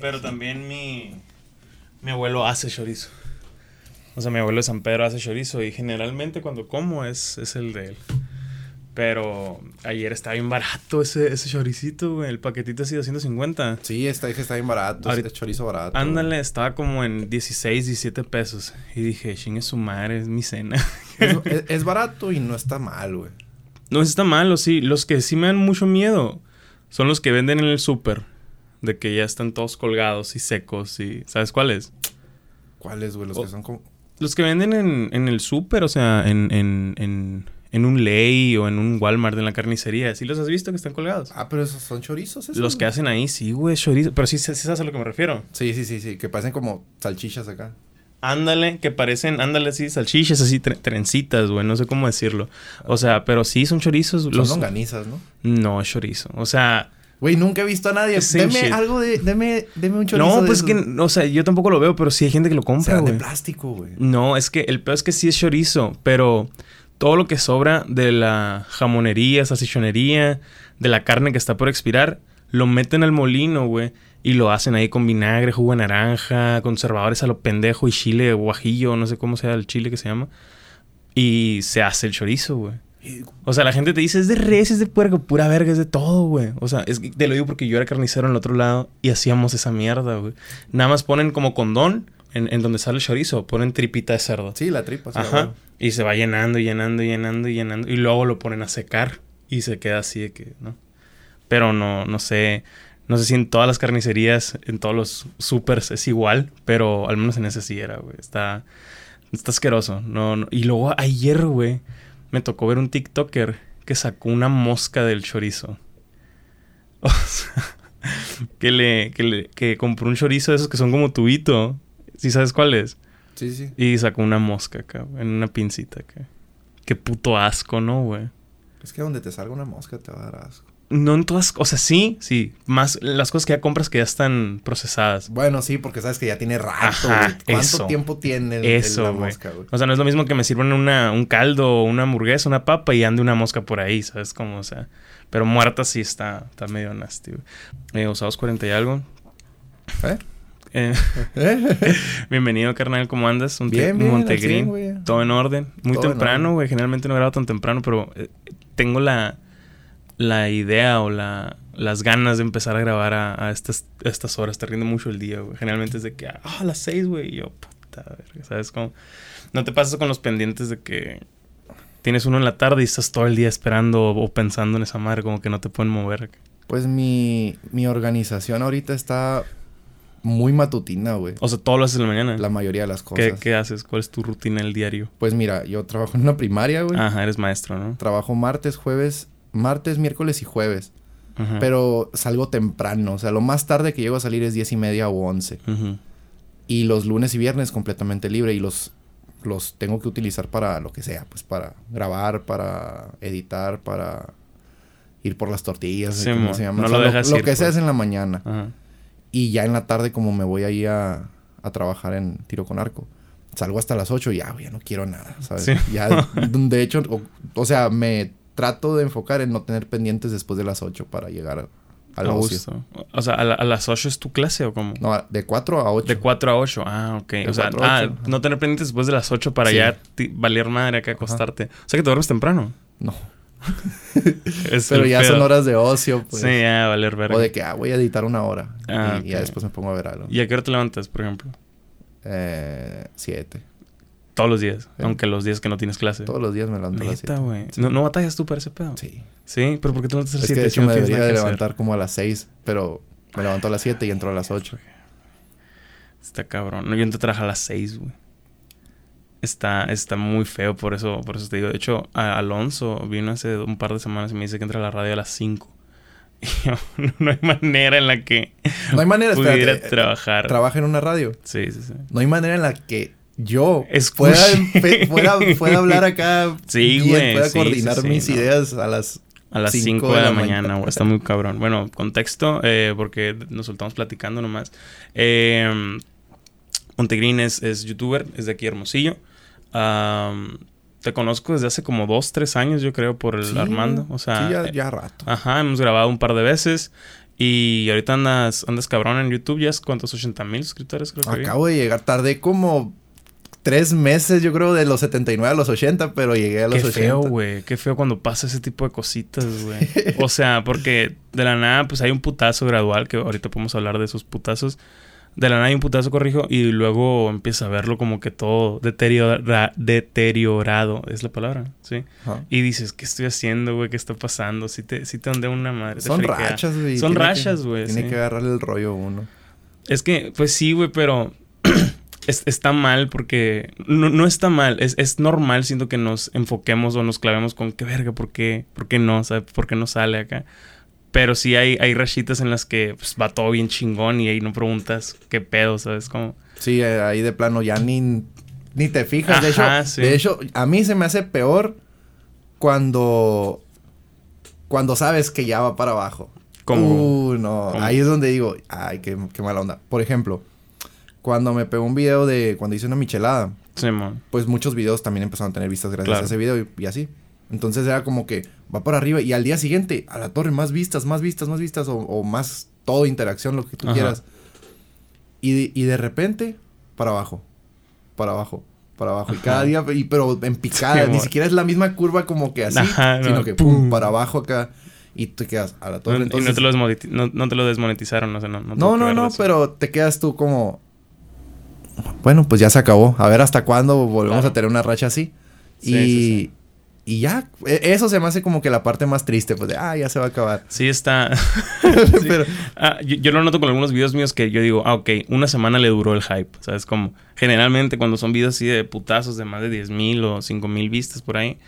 Pero también mi, mi abuelo hace chorizo. O sea, mi abuelo de San Pedro hace chorizo y generalmente cuando como es, es el de él. Pero ayer estaba bien barato ese, ese choricito, güey. El paquetito así de 250. Sí, está, dije, está bien barato. Ahorita- Es chorizo barato. Ándale, estaba como en 16, 17 pesos. Y dije, chingue su madre, es mi cena. Es, es- es barato y no está mal, güey. no, está malo, sí. Los que sí me dan mucho miedo son los que venden en el súper. De que ya están todos colgados y secos y... ¿Sabes cuáles? ¿Cuáles, güey? Los que son como... Los que venden en, en el súper, o sea, en, en, en, en un Ley o en un Walmart, en la carnicería. ¿Sí los has visto que están colgados? Ah, pero esos son chorizos, esos. Los que hacen ahí, sí, güey, chorizo. Pero sí, sí sabes a lo que me refiero. Sí, sí, sí, sí. Que parecen como salchichas acá. Ándale, que parecen, ándale así, salchichas, así, tre- trencitas, güey, no sé cómo decirlo. O sea, pero sí son chorizos. Son Los... longanizas, ¿no? No, es chorizo. O sea, Güey, nunca he visto a nadie. Same Deme shit. algo de... Deme, deme un chorizo no, de pues esos. que, o sea, yo tampoco lo veo, pero sí hay gente que lo compra, Serán de güey. plástico, güey. No, es que el peor es que sí es chorizo, pero todo lo que sobra de la jamonería, salchichonería, de la carne que está por expirar, lo meten al molino, güey. Y lo hacen ahí con vinagre, jugo de naranja, conservadores a lo pendejo y chile guajillo, no sé cómo sea el chile que se llama. Y se hace el chorizo, güey. O sea, la gente te dice, es de res, es de puerco, pura verga, es de todo, güey. O sea, es que te lo digo porque yo era carnicero en el otro lado y hacíamos esa mierda, güey. Nada más ponen como condón en, en donde sale el chorizo, ponen tripita de cerdo. Sí, la tripa. sí, Ajá. Y se va llenando, llenando, llenando, llenando. Y luego lo ponen a secar y se queda así de que, ¿no? Pero no, no sé. No sé si en todas las carnicerías, en todos los supers es igual, pero al menos en ese sí era, güey. Está, está asqueroso. No, no. Y luego ayer, güey, me tocó ver un TikToker que sacó una mosca del chorizo. O sea, que le, que le, que compró un chorizo de esos que son como tubito. ¿Sí sabes cuál es? Sí, sí. Y sacó una mosca acá, en una pincita acá. Qué puto asco, ¿no, güey? Es que donde te salga una mosca te va a dar asco. No en todas, o sea, sí, sí. Más las cosas que ya compras que ya están procesadas. Bueno, sí, porque sabes que ya tiene rato, Ajá. ¿Cuánto eso. tiempo tiene el, Eso, el- la mosca, güey? O sea, no es lo mismo que me sirvan una, un caldo o una hamburguesa, una papa y ande una mosca por ahí, ¿sabes cómo? O sea, pero muerta sí está, está medio nasty, güey. Eh, usados 40 y algo. ¿Eh? Eh, bienvenido, carnal, ¿cómo andas? Un Bien, bien, Montegrín. 100, güey. Todo en orden. Muy Todo temprano, güey. Generalmente no grabo tan temprano, pero eh, tengo la, la idea o la, las ganas de empezar a grabar a, a estas, a estas horas. Te rinde mucho el día, güey. Generalmente es de que, ah, a las seis, güey. Y yo, puta, verga, ¿sabes cómo? No te pasas con los pendientes de que tienes uno en la tarde y estás todo el día esperando o, o pensando en esa madre, como que no te pueden mover. Pues mi, mi organización ahorita está muy matutina, güey. O sea, todo lo haces en la mañana. La mayoría de las ¿Qué, cosas. ¿Qué haces? ¿Cuál es tu rutina el diario? Pues mira, yo trabajo en una primaria, güey. Ajá, eres maestro, ¿no? Trabajo martes, jueves, martes, miércoles y jueves. Pero salgo temprano. O sea, lo más tarde que llego a salir es diez y media o once. Ujú. Y los lunes y viernes completamente libre. Y los, los tengo que utilizar para lo que sea. Pues para grabar, para editar, para ir por las tortillas. Sí, ¿cómo mo. se llama? No O sea, lo dejas lo ir, que sea pues. es en la mañana. Y ya en la tarde, como me voy ahí a, a trabajar en tiro con arco, salgo hasta las 8 y ya, güey, ya no quiero nada, ¿sabes? Sí. Ya, de hecho, o, o sea, me trato de enfocar en no tener pendientes después de las 8 para llegar a- al A ocio. O sea, ¿a, la- a las 8 es tu clase o cómo? No, de 4 a 8. De 4 a 8. Ah, ok. De o sea, ah, no tener pendientes después de las 8 para Sí. ya valer madre acá acostarte. O sea que te duermes temprano. No. Pero ya pedo. son horas de ocio, pues. Sí, ya, valer verga. o de que, ah, voy a editar una hora. Ah, y, ya después me pongo a ver algo. ¿Y a qué hora te levantas, por ejemplo? Eh, siete. Todos los días. Sí. Aunque los días que no tienes clase. Todos los días me levanto a las Neta, 7. güey. ¿No, ¿No batallas tú para ese pedo? Sí. Sí, pero ¿por qué tú no te Es haces que de siete hecho me debería de hacer? levantar como a las 6, pero me levanto a las 7 y entro a las 8. Está cabrón. No, yo entro a trabajar a las 6, güey. Está, está muy feo, por eso, por eso te digo. De hecho, a- Alonso vino hace un par de semanas y me dice que entra a la radio a las 5. Y yo, no hay manera en la que No hay manera, pudiera espérate. trabajar. Trabaja en una radio. sí, sí, sí. No hay manera en la que yo pueda, empe- pueda, pueda hablar acá. Sí, güey, Pueda sí, coordinar sí, sí, mis no. ideas a las. A las 5 Cinco de, de la, mañana, güey. Está muy cabrón. Bueno, contexto, eh, porque nos soltamos platicando nomás. Eh, Montegrín es, es youtuber, es de aquí Hermosillo. Te conozco desde hace como 2, 3 años, yo creo, por el Sí, Armando. O sea, sí, ya, eh, ya rato. Ajá, hemos grabado un par de veces Y ahorita andas, andas cabrón en YouTube, ¿ya es cuántos? 80 mil suscriptores creo que Acabo de llegar, tardé como tres meses, yo creo, de los 79 a los 80, pero llegué a los Qué 80. feo, güey. Qué feo cuando pasa ese tipo de cositas, güey. o sea, porque de la nada, pues hay un putazo gradual, que ahorita podemos hablar de esos putazos. De la nada hay un putazo, corrijo, y luego empieza a verlo como que todo deteriora- deteriorado, es la palabra, ¿sí? Y dices, ¿qué estoy haciendo, güey? ¿Qué está pasando? Si te, si te ondea una madre. Son rachas, güey. Son Tiene rachas, güey. Tiene sí. que agarrarle el rollo a uno. Es que, pues sí, güey, pero es- está mal porque no, no está mal. Es, es normal, siento que nos enfoquemos o nos clavemos con qué verga, ¿por qué? ¿Por qué no? ¿Sabes? ¿Por qué no sale acá? Pero sí hay, hay rachitas en las que pues, va todo bien chingón y ahí no preguntas qué pedo, ¿sabes? Como... Sí, eh, ahí de plano ya ni, ni te fijas. de, hecho, sí. de hecho, a mí se me hace peor cuando... Cuando sabes que ya va para abajo. Como... Uh, no. ¿Cómo? Ahí es donde digo, ay, qué, qué mala onda. Por ejemplo, cuando me pegó un video de cuando hice una michelada, Simón. pues muchos videos también empezaron a tener vistas gracias Claro. a ese video y, y así. Entonces era como que va para arriba y al día siguiente, a la torre, más vistas, más vistas, más vistas o, o más todo interacción, lo que tú Ajá. quieras. Y de, y de repente, para abajo, para abajo, para abajo. Y cada día, y, pero en picada, Sí, ni siquiera es la misma curva como que así, Ajá, sino no, que pum, pum. para abajo acá. Y te quedas a la No- torre. y Entonces, no te, lo no, no te lo desmonetizaron, o sea, no. No, no, no, pero te quedas tú como. Bueno, pues ya se acabó. A ver hasta cuándo volvemos Claro. a tener una racha así. Sí, y, sí, sí. y ya, e- eso se me hace como que la parte más triste, pues de, ah, ya se va a acabar. Sí está... Pero, Ah, yo, yo lo noto con algunos videos míos que yo digo, ah, ok, una semana le duró el hype. ¿Sabes? Como generalmente cuando son videos así de putazos de más de 10 mil o 5 mil vistas por ahí,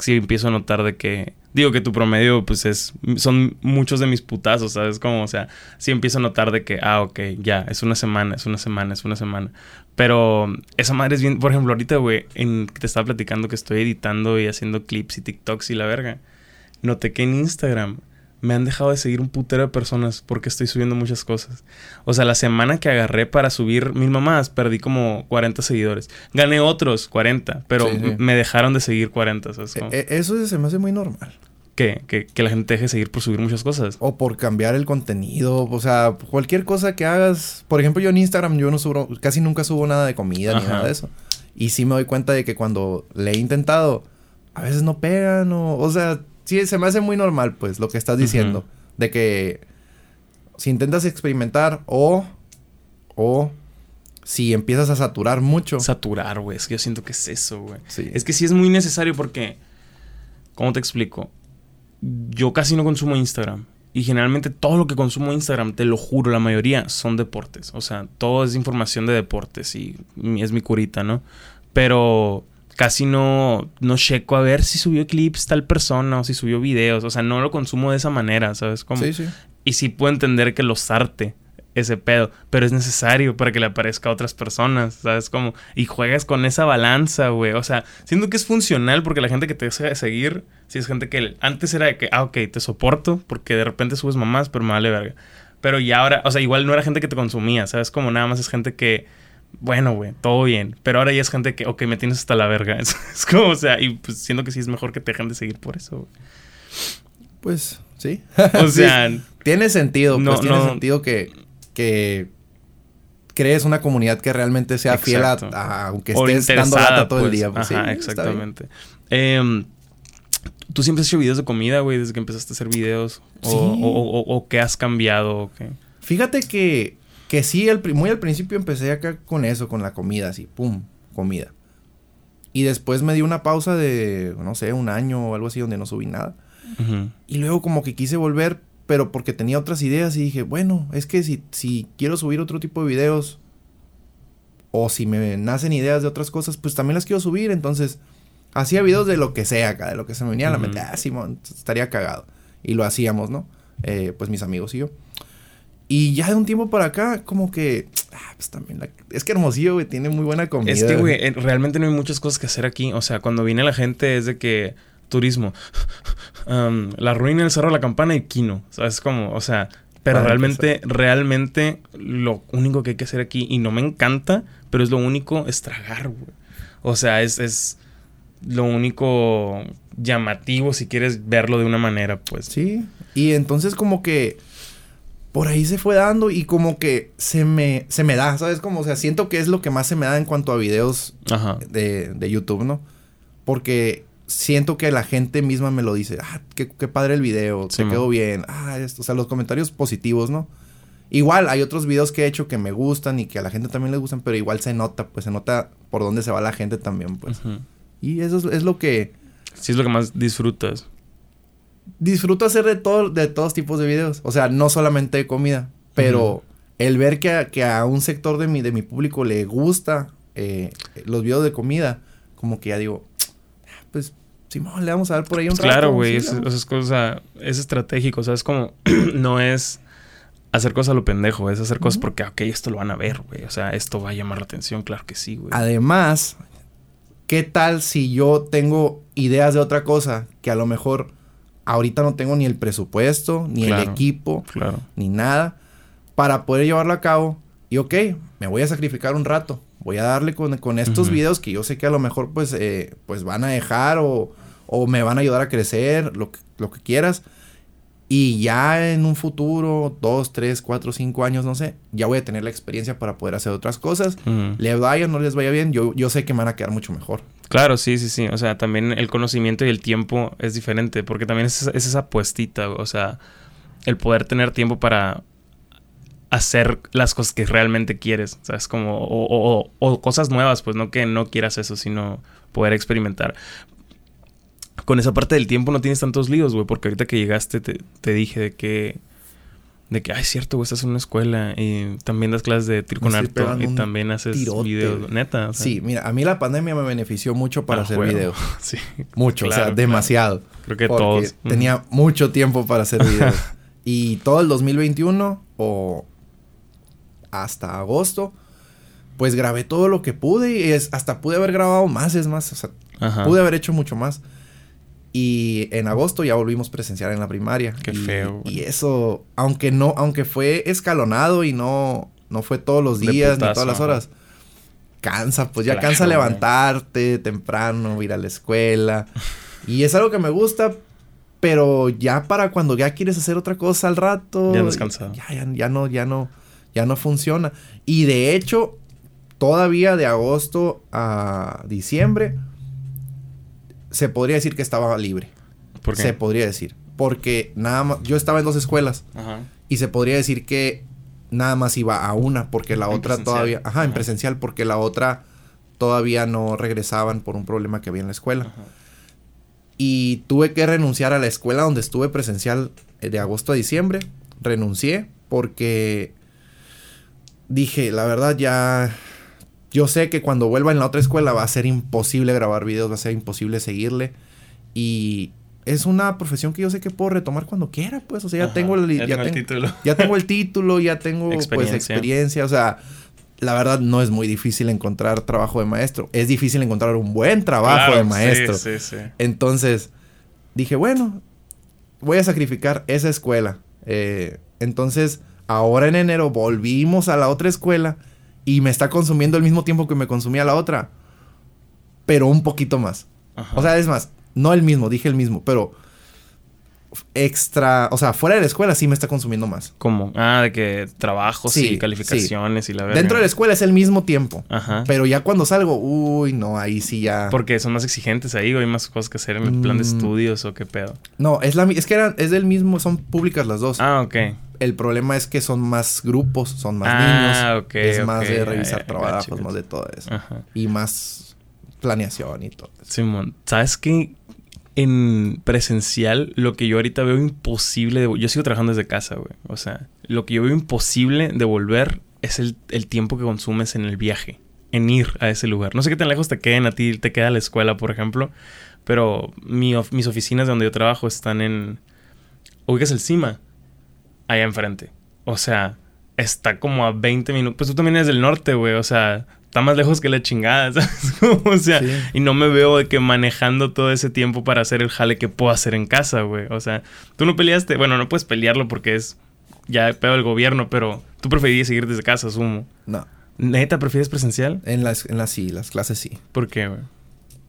sí empiezo a notar de que. Digo que tu promedio, pues es. Son muchos de mis putazos, ¿sabes? Como, o sea, sí empiezo a notar de que, ah, ok, ya, es una semana, es una semana, es una semana. Pero esa madre es bien. Por ejemplo, ahorita, güey, en te estaba platicando que estoy editando y haciendo clips y TikToks y la verga. Noté que en Instagram me han dejado de seguir un putero de personas porque estoy subiendo muchas cosas. O sea, la semana que agarré para subir mil mamás, perdí como 40 seguidores. Gané otros 40, pero Sí, sí. m- me dejaron de seguir 40. ¿sabes? Como, e- eso se me hace muy normal. ¿qué? que, que la gente deje de seguir por subir muchas cosas. O por cambiar el contenido. O sea, cualquier cosa que hagas. Por ejemplo, yo en Instagram, yo no subo, casi nunca subo nada de comida ni nada de eso. Y sí me doy cuenta de que cuando le he intentado, a veces no pegan o. O sea, sí, se me hace muy normal, pues, lo que estás diciendo. De que si intentas experimentar o. O si empiezas a saturar mucho. Saturar, güey. Es que yo siento que es eso, güey. Sí. Es que sí es muy necesario porque, ¿cómo te explico? Yo casi no consumo Instagram. Y generalmente todo lo que consumo Instagram, te lo juro, la mayoría son deportes. O sea, todo es información de deportes y es mi curita, ¿no? Pero casi no, no checo a ver si subió clips tal persona o si subió videos. O sea, no lo consumo de esa manera, ¿sabes? Como, Sí, sí. y sí puedo entender que los arte ese pedo, pero es necesario para que le aparezca a otras personas, ¿sabes? Como, y juegas con esa balanza, güey. O sea, siento que es funcional porque la gente que te deja de seguir, si es gente que antes era de que, ah, ok, te soporto porque de repente subes mamás, pero me vale verga. Pero ya ahora, o sea, igual no era gente que te consumía, ¿sabes? Como nada más es gente que, bueno, güey, todo bien. Pero ahora ya es gente que, ok, me tienes hasta la verga. Es, es como, o sea, y pues siento que sí es mejor que te dejen de seguir por eso, güey. Pues sí. O Sí, sea, Tiene sentido, No, pues tiene no. sentido que, que crees una comunidad que realmente sea fiel a, aunque estés dando lata todo el pues. día. Pues, Ajá, sí, exactamente. Em, ¿Tú siempre has hecho videos de comida, güey, desde que empezaste a hacer videos? ¿O, Sí. o, o- o qué has cambiado? Fíjate que, que sí, pri- muy al principio empecé acá con eso, con la comida, así, pum, comida. Y después me di una pausa de, no sé, un año o algo así donde no subí nada. Y luego como que quise volver, pero porque tenía otras ideas y dije, bueno, es que si, si quiero subir otro tipo de videos o si me nacen ideas de otras cosas, pues también las quiero subir. Entonces, hacía videos de lo que sea acá, de lo que se me venía a la mente. Ah, Simón, estaría cagado. Y lo hacíamos, ¿no? Eh, pues mis amigos y yo. Y ya de un tiempo para acá, como que, ah, pues también la... Es que Hermosillo, güey, tiene muy buena comida. Es que, güey, realmente no hay muchas cosas que hacer aquí. O sea, cuando viene la gente es de que turismo, um, la ruina, el cerro de la campana y Quino. ¿Sabes cómo? O sea, pero realmente, realmente lo único que hay que hacer aquí, y no me encanta, pero es lo único, es tragar, güey. O sea, es, es lo único llamativo si quieres verlo de una manera, pues. Sí. Y entonces como que por ahí se fue dando y como que se me, se me da, ¿sabes? Como, o sea, siento que es lo que más se me da en cuanto a videos Ajá. de, de YouTube, ¿no? Porque siento que la gente misma me lo dice, ah, qué, qué padre el video, Sí, man. quedó bien, ah, esto, o sea, los comentarios positivos, ¿no? Igual hay otros videos que he hecho que me gustan y que a la gente también les gustan, pero igual se nota, pues se nota por dónde se va la gente también, pues. Y eso es, es lo que Sí, es lo que más disfrutas. Disfruto hacer de, todo, de todos tipos de videos. O sea, no solamente de comida, pero el ver que a, que a un sector de mi, de mi público le gusta eh, los videos de comida, como que ya digo, "Ah, pues, Simón, le vamos a dar por ahí un Pues claro, güey. sí, es, le vamos". es cosa, es estratégico. O sea, es como. no es hacer cosas a lo pendejo. Es hacer cosas Ujú. porque, ok, esto lo van a ver, güey. O sea, esto va a llamar la atención. Claro que sí, güey. Además, ¿qué tal si yo tengo ideas de otra cosa que a lo mejor ahorita no tengo ni el presupuesto, ni el equipo, Claro. ni nada para poder llevarlo a cabo? Y ok, me voy a sacrificar un rato. Voy a darle con, con estos videos que yo sé que a lo mejor pues, eh, pues van a dejar o, o me van a ayudar a crecer, lo, que- lo que quieras. Y ya en un futuro, dos, tres, cuatro, cinco años, no sé, ya voy a tener la experiencia para poder hacer otras cosas. Ujú. Le vaya o no les vaya bien, yo, yo sé que me van a quedar mucho mejor. Claro, sí, sí, sí. O sea, también el conocimiento y el tiempo es diferente. Porque también es, esa- es esa apuestita. O sea, el poder tener tiempo para hacer las cosas que realmente quieres. O sea, es como... O- o- o cosas nuevas, pues no que no quieras eso, sino poder experimentar. Con esa parte del tiempo no tienes tantos líos, güey. Porque ahorita que llegaste te, te dije de que... De que, ay, es cierto, güey, estás en una escuela y también das clases de tiro con estoy arto pegando y también haces tirote, videos, neta. o sea, Sí, mira, a mí la pandemia me benefició mucho para ah, hacer huevo. videos. Sí. Mucho, o sea, claro. demasiado. Creo que porque todos. tenía mucho tiempo para hacer videos. y todo el 2021 o hasta agosto, pues grabé todo lo que pude y es, hasta pude haber grabado más, es más, o sea, Ajá. pude haber hecho mucho más. Y en agosto ya volvimos presencial en la primaria. Qué Y- feo, güey. Y eso, aunque no, aunque fue escalonado y no, no fue todos los días ni todas las ajá. horas. Cansa, pues ya Claro, cansa güey. levantarte temprano, ir a la escuela. y es algo que me gusta, pero ya para cuando ya quieres hacer otra cosa al rato. Ya cansado. Ya, ya, ya no, ya no, ya no funciona. Y de hecho, todavía de agosto a diciembre, se podría decir que estaba libre. ¿Por qué? Se podría decir. Porque nada más, yo estaba en dos escuelas Ajá. y se podría decir que nada más iba a una porque la En otra presencial. todavía, ajá, en presencial porque la otra todavía no regresaban por un problema que había en la escuela. Ajá. Y tuve que renunciar a la escuela donde estuve presencial eh, de agosto a diciembre. Renuncié porque dije, la verdad ya yo sé que cuando vuelva en la otra escuela va a ser imposible grabar videos, va a ser imposible seguirle y es una profesión que yo sé que puedo retomar cuando quiera, pues, o sea, ya Ajá. tengo el, Ya ya tengo el ten- título. ya tengo el título, ya tengo pues Experiencia. experiencia, o sea, la verdad no es muy difícil encontrar trabajo de maestro, es difícil encontrar un buen trabajo Claro, de maestro. Sí, sí, sí. Entonces, dije, bueno, voy a sacrificar esa escuela. Eh, entonces, ahora en enero volvimos a la otra escuela y me está consumiendo el mismo tiempo que me consumía la otra, pero un poquito más. Ajá. O sea, es más, no el mismo, dije el mismo, pero extra, o sea, fuera de la escuela sí me está consumiendo más. ¿Cómo? Ah, de que trabajos Sí, y calificaciones y la verdad. Dentro de la escuela es el mismo tiempo, Ajá. pero ya cuando salgo, uy, no, ahí sí ya... Porque son más exigentes ahí, o hay más cosas que hacer en el plan de Mm. estudios o qué pedo. No, es la es que eran, es del mismo, son públicas las dos. Ah, ok. El problema es que son más grupos, son más Ah, niños. es más de revisar ya, trabajos, más de todo eso. Ajá. Y más planeación y todo eso. Simón, ¿sabes qué? En presencial, lo que yo ahorita veo imposible de... Yo sigo trabajando desde casa, güey. O sea, lo que yo veo imposible de volver es el, el tiempo que consumes en el viaje. En ir a ese lugar. No sé qué tan lejos te queden a ti, te queda la escuela, por ejemplo. Pero mi of- mis oficinas de donde yo trabajo están en... Ubicas el CIMA. Allá enfrente. O sea, está como a 20 minutos. Pues tú también eres del norte, güey. O sea, está más lejos que la chingada, ¿sabes? o sea, Sí. y no me veo de que manejando todo ese tiempo para hacer el jale que puedo hacer en casa, güey. O sea, tú no peleaste. Bueno, no puedes pelearlo porque es ya pedo del gobierno, pero tú preferirías seguir desde casa, asumo. No, ¿Neta prefieres presencial? en las, en las sí, las clases sí. ¿Por qué, güey?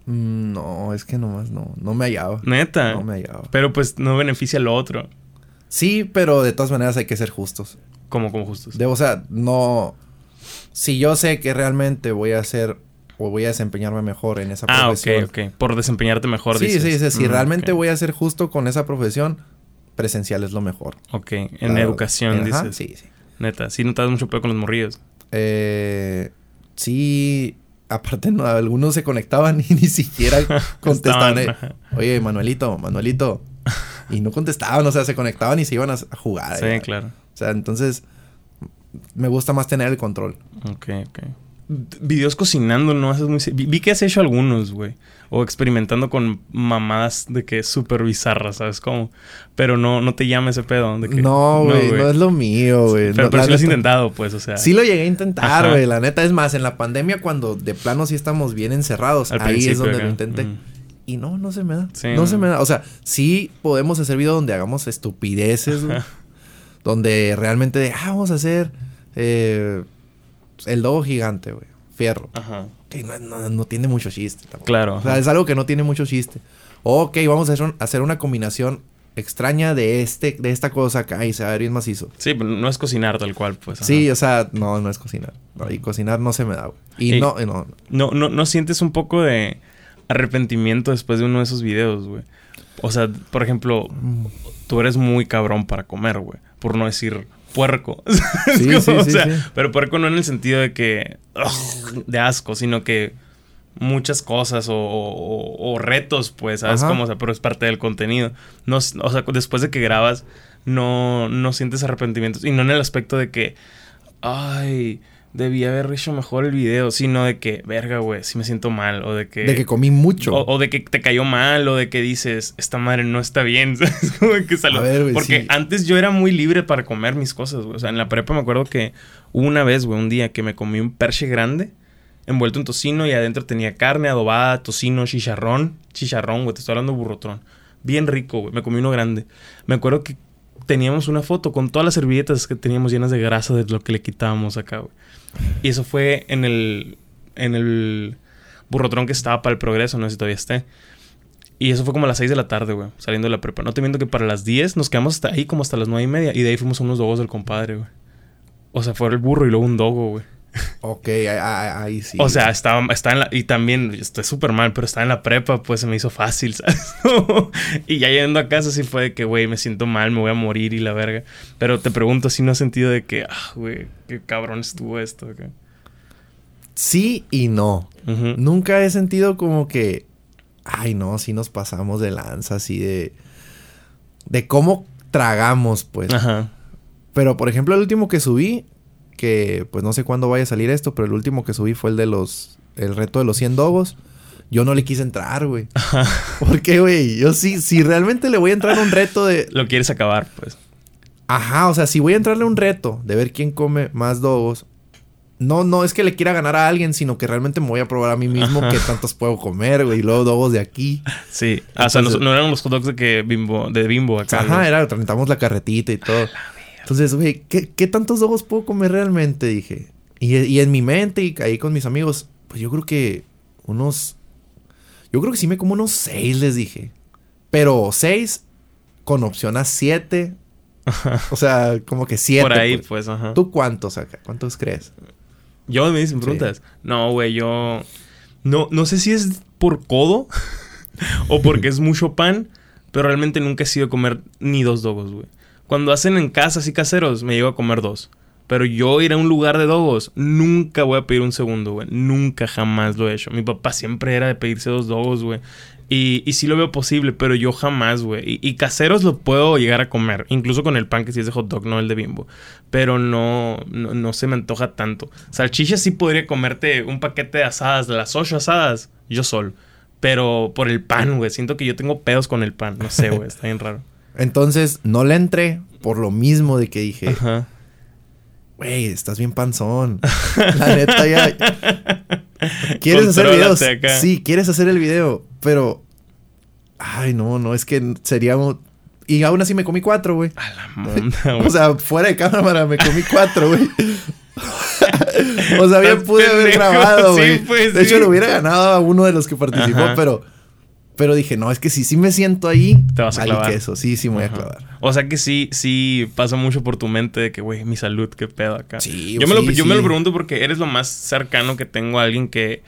Mm, No, es que nomás no, no me hallaba. Neta. No me hallaba. Pero pues no beneficia lo otro. Sí, pero de todas maneras hay que ser justos. ¿Cómo, como justos? De, o sea, no. Si yo sé que realmente voy a hacer o voy a desempeñarme mejor en esa ah, profesión. ok, ok. Por desempeñarte mejor, Sí, dices. sí, sí. Si Mm, realmente voy a ser justo con esa profesión, presencial es lo mejor. Ok, en Claro. educación, Ajá, dices. Sí, sí. Neta, sí notas mucho peor con los morrillos. Eh, sí, aparte no, algunos se conectaban y ni siquiera contestaban. eh, Oye, Manuelito, Manuelito. Y no contestaban, o sea, se conectaban y se iban a, jugar. Sí, ya. claro. O sea, entonces me gusta más tener el control. Ok, ok. Videos cocinando, ¿no? Haces muy... Vi, vi que has hecho algunos, güey. O experimentando con mamadas de que súper bizarras, ¿sabes cómo? Pero no, no te llama ese pedo. De que, no, güey, no, es lo mío, güey. Pero, No, pero sí lo has intentado, pues, o sea. Sí lo llegué a intentar, güey. La neta es más, en la pandemia cuando de plano sí estamos bien encerrados, al ahí es donde acá. lo intenté. Mm. Y no, no se me da. Sí, no no. se me da. O sea, sí podemos hacer video donde hagamos estupideces, donde realmente de, ah, vamos a hacer eh, el dogo gigante, güey. Fierro. Ajá. Que no, no- no tiene mucho chiste tampoco. Claro. O sea, es algo que no tiene mucho chiste. Ok, vamos a hacer, un- hacer una combinación extraña de este, de esta cosa acá y se va a ver bien macizo. Sí, pero no es cocinar tal cual, pues. ajá. Sí, o sea, no, no es cocinar. No, y cocinar no se me da, güey. Y Y- no, no. No, no, no sientes un poco de arrepentimiento después de uno de esos videos, güey. O sea, por ejemplo, tú eres muy cabrón para comer, güey. Por no decir puerco. Sí, como, sí, o sí, sea. Pero puerco no en el sentido de que... ugh, de asco, sino que muchas cosas o, o- o retos, pues, ¿sabes cómo? O sea, pero es parte del contenido. No, o sea, después de que grabas, no, no sientes arrepentimientos. Y no en el aspecto de que... Ay... Debí haber hecho mejor el video, sino de que, verga, güey, sí me siento mal. O de que. De que comí mucho. O, o de que te cayó mal, o de que dices, esta madre no está bien. ¿sabes? Como que salud. A ver, Porque sí. antes yo era muy libre para comer mis cosas, güey. O sea, en la prepa me acuerdo que una vez, güey, un día que me comí un perche grande, envuelto en tocino, y adentro tenía carne adobada, tocino, chicharrón. Chicharrón, güey, te estoy hablando de burrotrón. Bien rico, güey. Me comí uno grande. Me acuerdo que teníamos una foto con todas las servilletas que teníamos llenas de grasa de lo que le quitábamos acá, güey. Y eso fue en el, en el burrotrón que estaba para el progreso, no sé si todavía esté. Y eso fue como a las 6 de la tarde, güey, saliendo de la prepa. No te miento que para las 10 nos quedamos hasta ahí como hasta las 9 y media. Y de ahí fuimos a unos dogos del compadre, güey. O sea, fue el burro y luego un dogo, güey. Ok, ahí, sí. O sea, estaba, está en la... Y también, estoy súper mal, pero estaba en la prepa, pues se me hizo fácil, ¿sabes? y ya yendo a casa sí fue de que, güey, me siento mal, me voy a morir y la verga. Pero te pregunto si no has sentido de que, ah, güey, qué cabrón estuvo esto. acá. Sí y no. Nunca he sentido como que. Ay, no, sí nos pasamos de lanza, así de. De cómo tragamos, pues. Ajá. Pero, por ejemplo, el último que subí, que pues no sé cuándo vaya a salir esto, pero el último que subí fue el de los. El reto de los 100 dogos. Yo no le quise entrar, güey. ¿Por qué, güey? Yo sí, si realmente le voy a entrar a un reto de. Lo quieres acabar, pues. Ajá, o sea, si voy a entrarle a un reto de ver quién come más dogos. No, no es que le quiera ganar a alguien, sino que realmente me voy a probar a mí mismo Ajá. qué tantos puedo comer, güey. Y luego dogos de aquí. Sí. O sea, no, eran los hot dogs de que bimbo, de bimbo acá. Ajá, era, rentamos la carretita y todo. Entonces, güey, ¿qué, qué tantos dogos puedo comer realmente? Dije. Y, y en mi mente y ahí con mis amigos, pues yo creo que unos. Yo creo que sí me como unos seis, les dije. Pero seis con opción a siete. O sea, como que siete. Por ahí, pues. pues, ajá. ¿Tú cuántos acá? ¿Cuántos crees? Yo me dicen Sí. preguntas. No, güey, yo. No, no sé si es por codo o porque es mucho pan, pero realmente nunca he sido comer ni dos dogos, güey. Cuando hacen en casas y caseros, me llego a comer dos. Pero yo ir a un lugar de dogos, nunca voy a pedir un segundo, güey. Nunca, jamás lo he hecho. Mi papá siempre era de pedirse dos dogos, güey. Y, y sí lo veo posible, pero yo jamás, güey. Y, caseros lo puedo llegar a comer. Incluso con el pan que sí es de hot dog, no el de bimbo. Pero no, no, se me antoja tanto. Salchichas sí podría comerte un paquete de asadas, las ocho asadas, yo solo. Pero por el pan, güey. Siento que yo tengo pedos con el pan. No sé, güey. Está bien raro. Entonces, no le entré por lo mismo de que dije, Ajá. güey, estás bien panzón. La neta ya. ¿Quieres hacer videos? acá. Sí, quieres hacer el video, pero. Ay, no, no, es que sería. un- Y aún así me comí cuatro, güey. A la monda, güey. O sea, fuera de cámara me comí cuatro, güey. o sea, bien pude haber grabado, sí, güey. pues, de hecho, sí. le hubiera ganado a uno de los que participó, Ajá. pero. Pero dije, no, es que si sí me siento ahí, Te vas a clavar. queso, sí, sí me voy a clavar. O sea que sí, sí pasa mucho por tu mente de que, güey, mi salud, qué pedo acá. Sí, yo me, lo, sí, yo me lo sí. pregunto porque eres lo más cercano que tengo a alguien que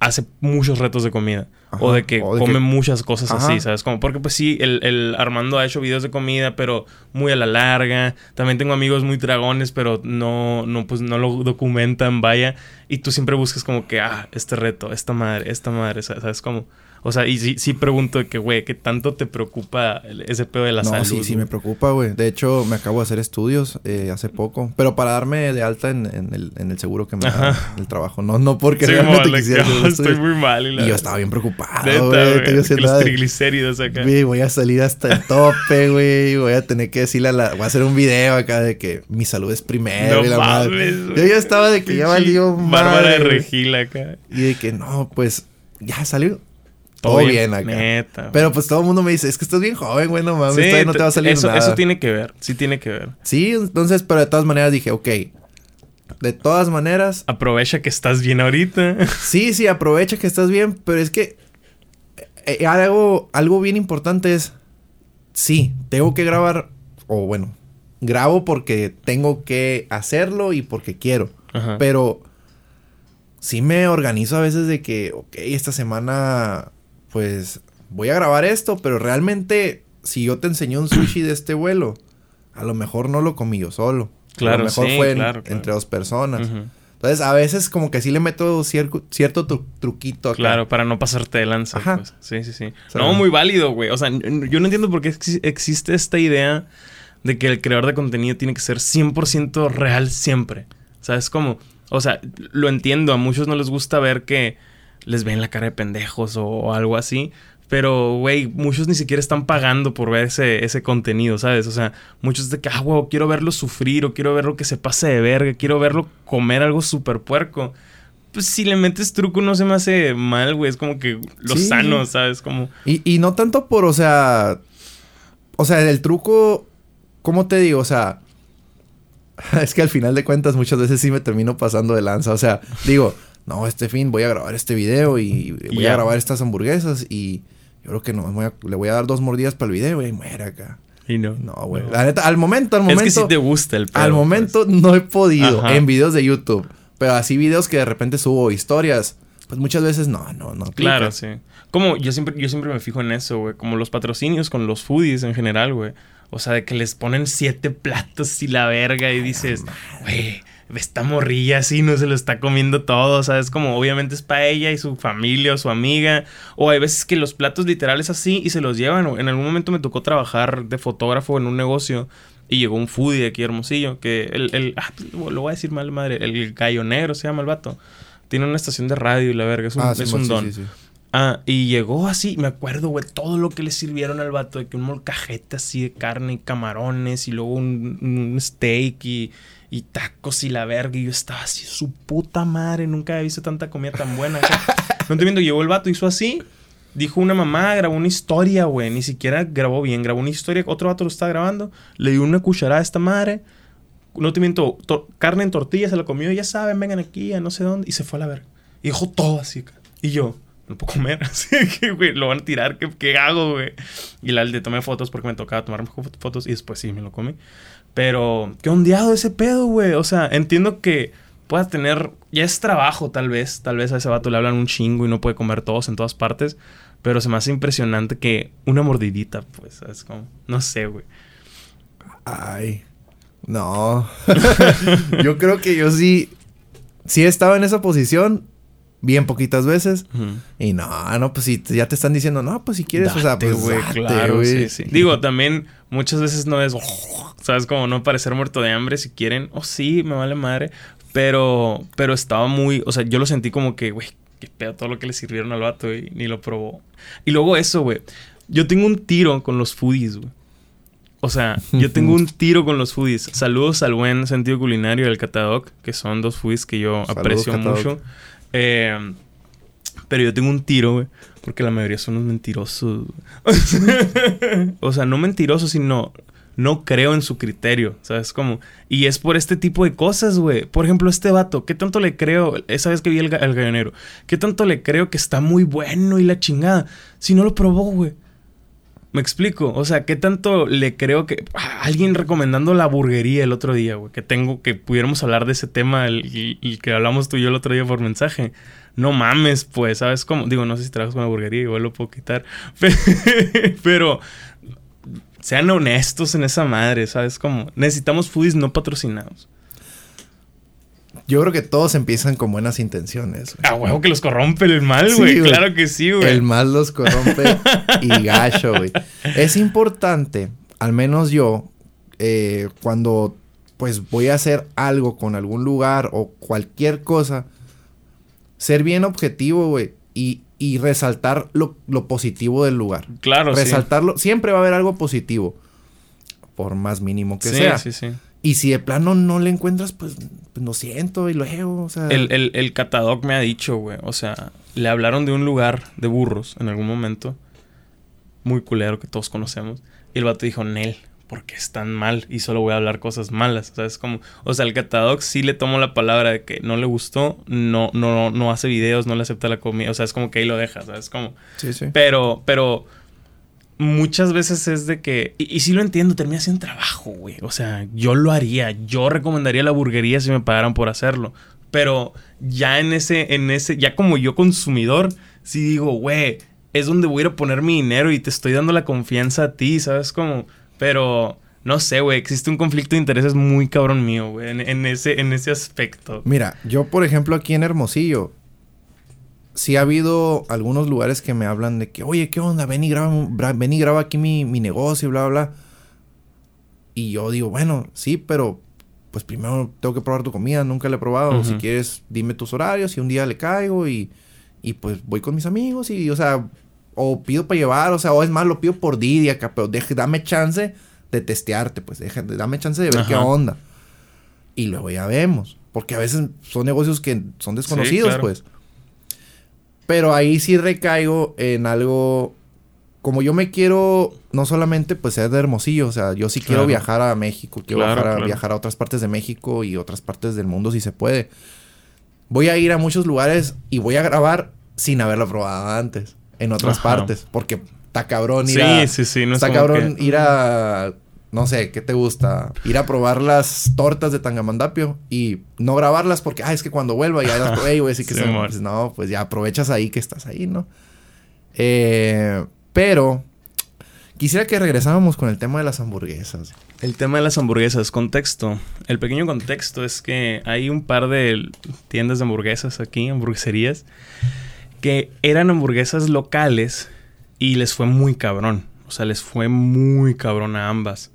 hace muchos retos de comida. Ajá, O de que o de come que- muchas cosas así. ¿sabes? Como, porque pues sí, el, el Armando ha hecho videos de comida, pero muy a la larga. También tengo amigos muy dragones, pero no, no, pues no lo documentan, vaya. Y tú siempre buscas como que, ah, este reto, esta madre, esta madre, ¿sabes? Como... O sea, y sí, sí pregunto de que, güey, ¿qué tanto te preocupa ese pedo de la no, salud? sí, sí me preocupa, güey. De hecho, me acabo de hacer estudios eh, hace poco. Pero para darme de alta en, en el, en el seguro que me da el trabajo. No, no porque Sí, realmente mo, le- quisiera los estoy muy mal. Y, la- Y yo estaba bien preocupado, güey. los triglicéridos acá. Güey, voy a salir hasta el tope, güey. Voy a tener que decirle a la... Voy a hacer un video acá de que mi salud es primero. No y la madre. mames, güey. Yo ya estaba de que ya valió Bárbara de madre. Regil acá. Y de que no, pues ya salió. Todo Todo bien, bien acá. Neta. Pero pues todo el mundo me dice, es que estás bien joven, güey, no mames, Sí, todavía no te va a salir eso, nada. eso tiene que ver. Sí tiene que ver. Sí, entonces, pero de todas maneras dije, ok. De todas maneras, Aprovecha que estás bien ahorita. sí, sí, aprovecha que estás bien, pero es que eh, eh, algo, algo bien importante es, sí, tengo que grabar, o bueno, grabo porque tengo que hacerlo y porque quiero. Ajá. Pero sí me organizo a veces de que, ok, esta semana, pues voy a grabar esto, pero realmente, si yo te enseñé un sushi de este vuelo, a lo mejor no lo comí yo solo. a Claro, lo mejor sí, fue en- claro, claro. entre dos personas. Entonces, a veces como que sí le meto cier- cierto tru- truquito acá. Claro, para no pasarte de lanza. Ajá. pues. Sí, sí, sí. sea, no, muy válido, güey. O sea, yo no entiendo por qué ex- existe esta idea de que el creador de contenido tiene que ser 100% real siempre. ¿Sabes cómo? O sea, lo entiendo. A muchos no les gusta ver que les ven la cara de pendejos o, o algo así. Pero, güey, muchos ni siquiera están pagando por ver ese, ese contenido, ¿sabes? O sea, muchos de que, ah, güey, quiero verlo sufrir o quiero verlo que se pase de verga, quiero verlo comer algo súper puerco. Pues si le metes truco no se me hace mal, güey. Es como que lo Sí. sano, ¿sabes? Como... Y, y no tanto por, o sea... O sea, el truco... ¿Cómo te digo? O sea... Es que al final de cuentas muchas veces sí me termino pasando de lanza. O sea, digo... No, este fin voy a grabar este video y voy a grabar estas hamburguesas y... Yo creo que no, voy a- le voy a dar dos mordidas para el video y muere acá. Y no. No, güey. La neta, al momento, al Es momento... que sí te gusta el pedo, Al pues. momento no he podido Ajá. en videos de YouTube. Pero así videos que de repente subo historias. Pues muchas veces no, no, no. aplica. Claro, sí. Como yo siempre, yo siempre me fijo en eso, güey. Como los patrocinios con los foodies en general, güey. O sea, de que les ponen siete platos y la verga y dices, güey, esta morrilla así no se lo está comiendo todo. ¿Sabes? Como obviamente es para ella y su familia o su amiga. O hay veces que los platos literales así y se los llevan. O En algún momento me tocó trabajar de fotógrafo en un negocio. Y llegó un foodie aquí hermosillo. Que el, el ah, pues, lo voy a decir mal, madre. El gallo negro se llama el vato. Tiene una estación de radio y la verga. Es un, Ah, es Simón, un sí, don. sí. Ah, y llegó así, me acuerdo, güey, todo lo que le sirvieron al vato, de que un molcajete así de carne y camarones, y luego un, un steak y, y tacos y la verga, y yo estaba así, su puta madre, nunca había visto tanta comida tan buena. no te miento, llegó el vato, hizo así, dijo una mamá, grabó una historia, güey, ni siquiera grabó bien, grabó una historia, otro vato lo estaba grabando, le dio una cucharada a esta madre, no te miento, to- carne en tortilla, se la comió, ya saben, vengan aquí, a no sé dónde, y se fue a la verga. Y dejó todo así. Y yo, no puedo comer. Así que, güey, lo van a tirar. ¿Qué, qué hago, güey? Y la, le tomé fotos porque me tocaba tomarme fo- fotos y después sí me lo comí. Pero, qué ondeado ese pedo, güey. O sea, entiendo que pueda tener. Ya es trabajo, tal vez. Tal vez a ese vato le hablan un chingo y no puede comer todos en todas partes. Pero se me hace impresionante que una mordidita, pues, es como. No sé, güey. Ay. No. yo creo que yo sí. Sí he estado en esa posición. Bien poquitas veces. Y no, no, pues si ya te están diciendo, no, pues si quieres, o sea, Date, pues güey, date, claro, güey. sí, sí. Digo, también muchas veces no es, sabes, como no parecer muerto de hambre si quieren, o sí, me vale madre, pero, pero estaba muy, o sea, yo lo sentí como que, güey, qué pedo todo lo que le sirvieron al vato y ni lo probó. Y luego eso, güey, yo tengo un tiro con los foodies, güey. O sea, yo tengo un tiro con los foodies. Saludos al buen sentido culinario del Catadoc, que son dos foodies que yo Saludos, aprecio Catadoc. mucho. Eh, pero yo tengo un tiro, güey. Porque la mayoría son unos mentirosos. o sea, no mentirosos, sino no creo en su criterio, ¿sabes? Como, y es por este tipo de cosas, güey. Por ejemplo, este vato, ¿qué tanto le creo? Esa vez que vi el, ga- el gallonero, ¿qué tanto le creo que está muy bueno y la chingada? Si no lo probó, güey. Me explico, o sea, ¿qué tanto le creo que ah, alguien recomendando la burguería el otro día, güey? Que tengo que pudiéramos hablar de ese tema el, y, y que hablamos tú y yo el otro día por mensaje. No mames, pues, ¿sabes cómo? Digo, no sé si trabajas con la burguería, igual lo puedo quitar. Pero sean honestos en esa madre, ¿sabes cómo? Necesitamos foodies no patrocinados. Yo creo que todos empiezan con buenas intenciones. güey. A huevo que los corrompe el mal, Sí, güey. güey. claro que sí, güey. El mal los corrompe y gacho, güey. Es importante, al menos yo, eh, cuando pues voy a hacer algo con algún lugar o cualquier cosa, ser bien objetivo, güey, y, y resaltar lo, lo positivo del lugar. Claro, sí. Resaltarlo, siempre va a haber algo positivo, por más mínimo que sí, sea. sí, sí. Y si de plano no le encuentras, pues, pues lo siento y luego, o sea... El, el, el catadoc me ha dicho, güey. O sea, le hablaron de un lugar de burros en algún momento. Muy culero que todos conocemos. Y el vato dijo, Nel, porque están mal y solo voy a hablar cosas malas. O sea, es como... O sea, el catadoc sí le tomó la palabra de que no le gustó. No, no, no hace videos, no le acepta la comida. O sea, es como que ahí lo deja, ¿sabes? Como... Sí, sí. Pero, pero muchas veces es de que, y, y sí lo entiendo, termina siendo trabajo, güey. O sea, yo lo haría, yo recomendaría la burguería si me pagaran por hacerlo. Pero ya en ese, en ese, ya como yo consumidor, sí digo, güey, es donde voy a ir a poner mi dinero y te estoy dando la confianza a ti, ¿sabes? Como, pero no sé, güey, existe un conflicto de intereses muy cabrón mío, güey, en, en ese, en ese aspecto. Mira, yo por ejemplo aquí en Hermosillo, sí ha habido algunos lugares que me hablan de que, oye, ¿qué onda? Ven y graba, ven y graba aquí mi, mi negocio, bla, bla, bla. Y yo digo, bueno, sí, pero pues primero tengo que probar tu comida, nunca la he probado. Si quieres, dime tus horarios y un día le caigo y, y pues voy con mis amigos y, o sea, o pido para llevar, o sea, o es más, lo pido por Didi acá, pero deje, dame chance de testearte, pues, deja- dame chance de ver qué Ajá. onda. Y luego ya vemos. Porque a veces son negocios que son desconocidos, claro. pues. Pero ahí sí recaigo en algo. Como yo me quiero, no solamente pues ser de Hermosillo, o sea, yo sí quiero viajar a México, quiero Claro, viajar, a, claro. viajar a otras partes de México y otras partes del mundo si se puede. Voy a ir a muchos lugares y voy a grabar sin haberlo probado antes, en otras Ajá. partes, porque está cabrón ir Sí, a... sí, sí, no es está cabrón que- ir a... No sé, ¿qué te gusta? Ir a probar las tortas de Tangamandapio y no grabarlas porque, ah, es que cuando vuelva ya las probé y voy a decir que Sí, son- pues, no, pues ya aprovechas ahí que estás ahí, ¿no? Eh, pero quisiera que regresáramos con el tema de las hamburguesas. El tema de las hamburguesas, contexto. El pequeño contexto es que hay un par de tiendas de hamburguesas aquí, hamburgueserías, que eran hamburguesas locales y les fue muy cabrón. O sea, les fue muy cabrón a ambas.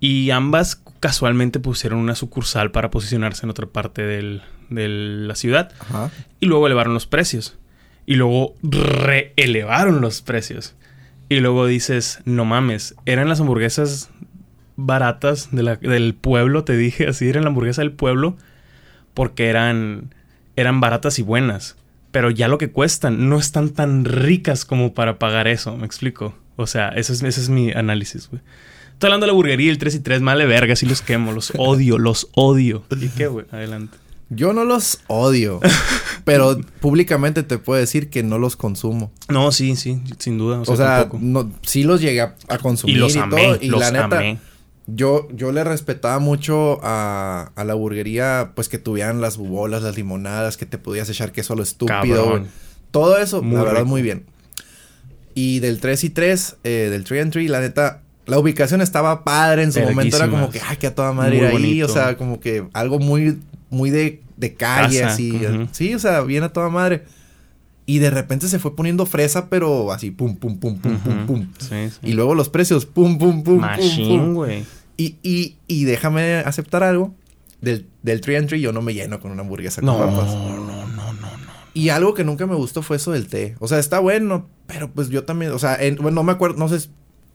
Y ambas casualmente pusieron una sucursal para posicionarse en otra parte del- de la ciudad. Ajá. Y luego elevaron los precios. Y luego reelevaron los precios. Y luego dices, no mames, eran las hamburguesas baratas de la- del pueblo, te dije, así eran la hamburguesa del pueblo, porque eran, eran baratas y buenas. Pero ya lo que cuestan no están tan ricas como para pagar eso, ¿me explico? O sea, ese es, ese es mi análisis, güey. Estoy hablando de la burguería, el 3 y 3, male verga, sí los quemo, los odio, los odio. ¿Y qué, güey? Adelante. Yo no los odio, pero públicamente te puedo decir que no los consumo. No, sí, sí, sin duda. O sea, O sea, tampoco. no, sí los llegué a, a consumir y y, los amé, todo. Y los la neta, amé. Yo, yo le respetaba mucho a, a la burguería, pues que tuvieran las bubolas, las limonadas, que te podías echar queso a lo estúpido. Güey. Todo eso, Muy la verdad, rico. muy bien. Y del 3 y 3, eh, del 3 and 3, la neta, la ubicación estaba padre en su momento. Era como que, ay, que a toda madre ir ahí. bonito. O sea, como que algo muy, muy de, de calle, Casa, así. Sí, o sea, bien a toda madre. Y de repente se fue poniendo fresa, pero así, pum, pum, pum, pum, pum, pum. Sí, sí. Y luego los precios, pum, pum, pum, pum, Machine, pum. güey. Y, y, y déjame aceptar algo. Del, del 3 and 3 yo no me lleno con una hamburguesa No, con no, no, no, no, no. Y algo que nunca me gustó fue eso del té. O sea, está bueno, pero pues yo también, o sea, en- bueno, no me acuerdo, no sé,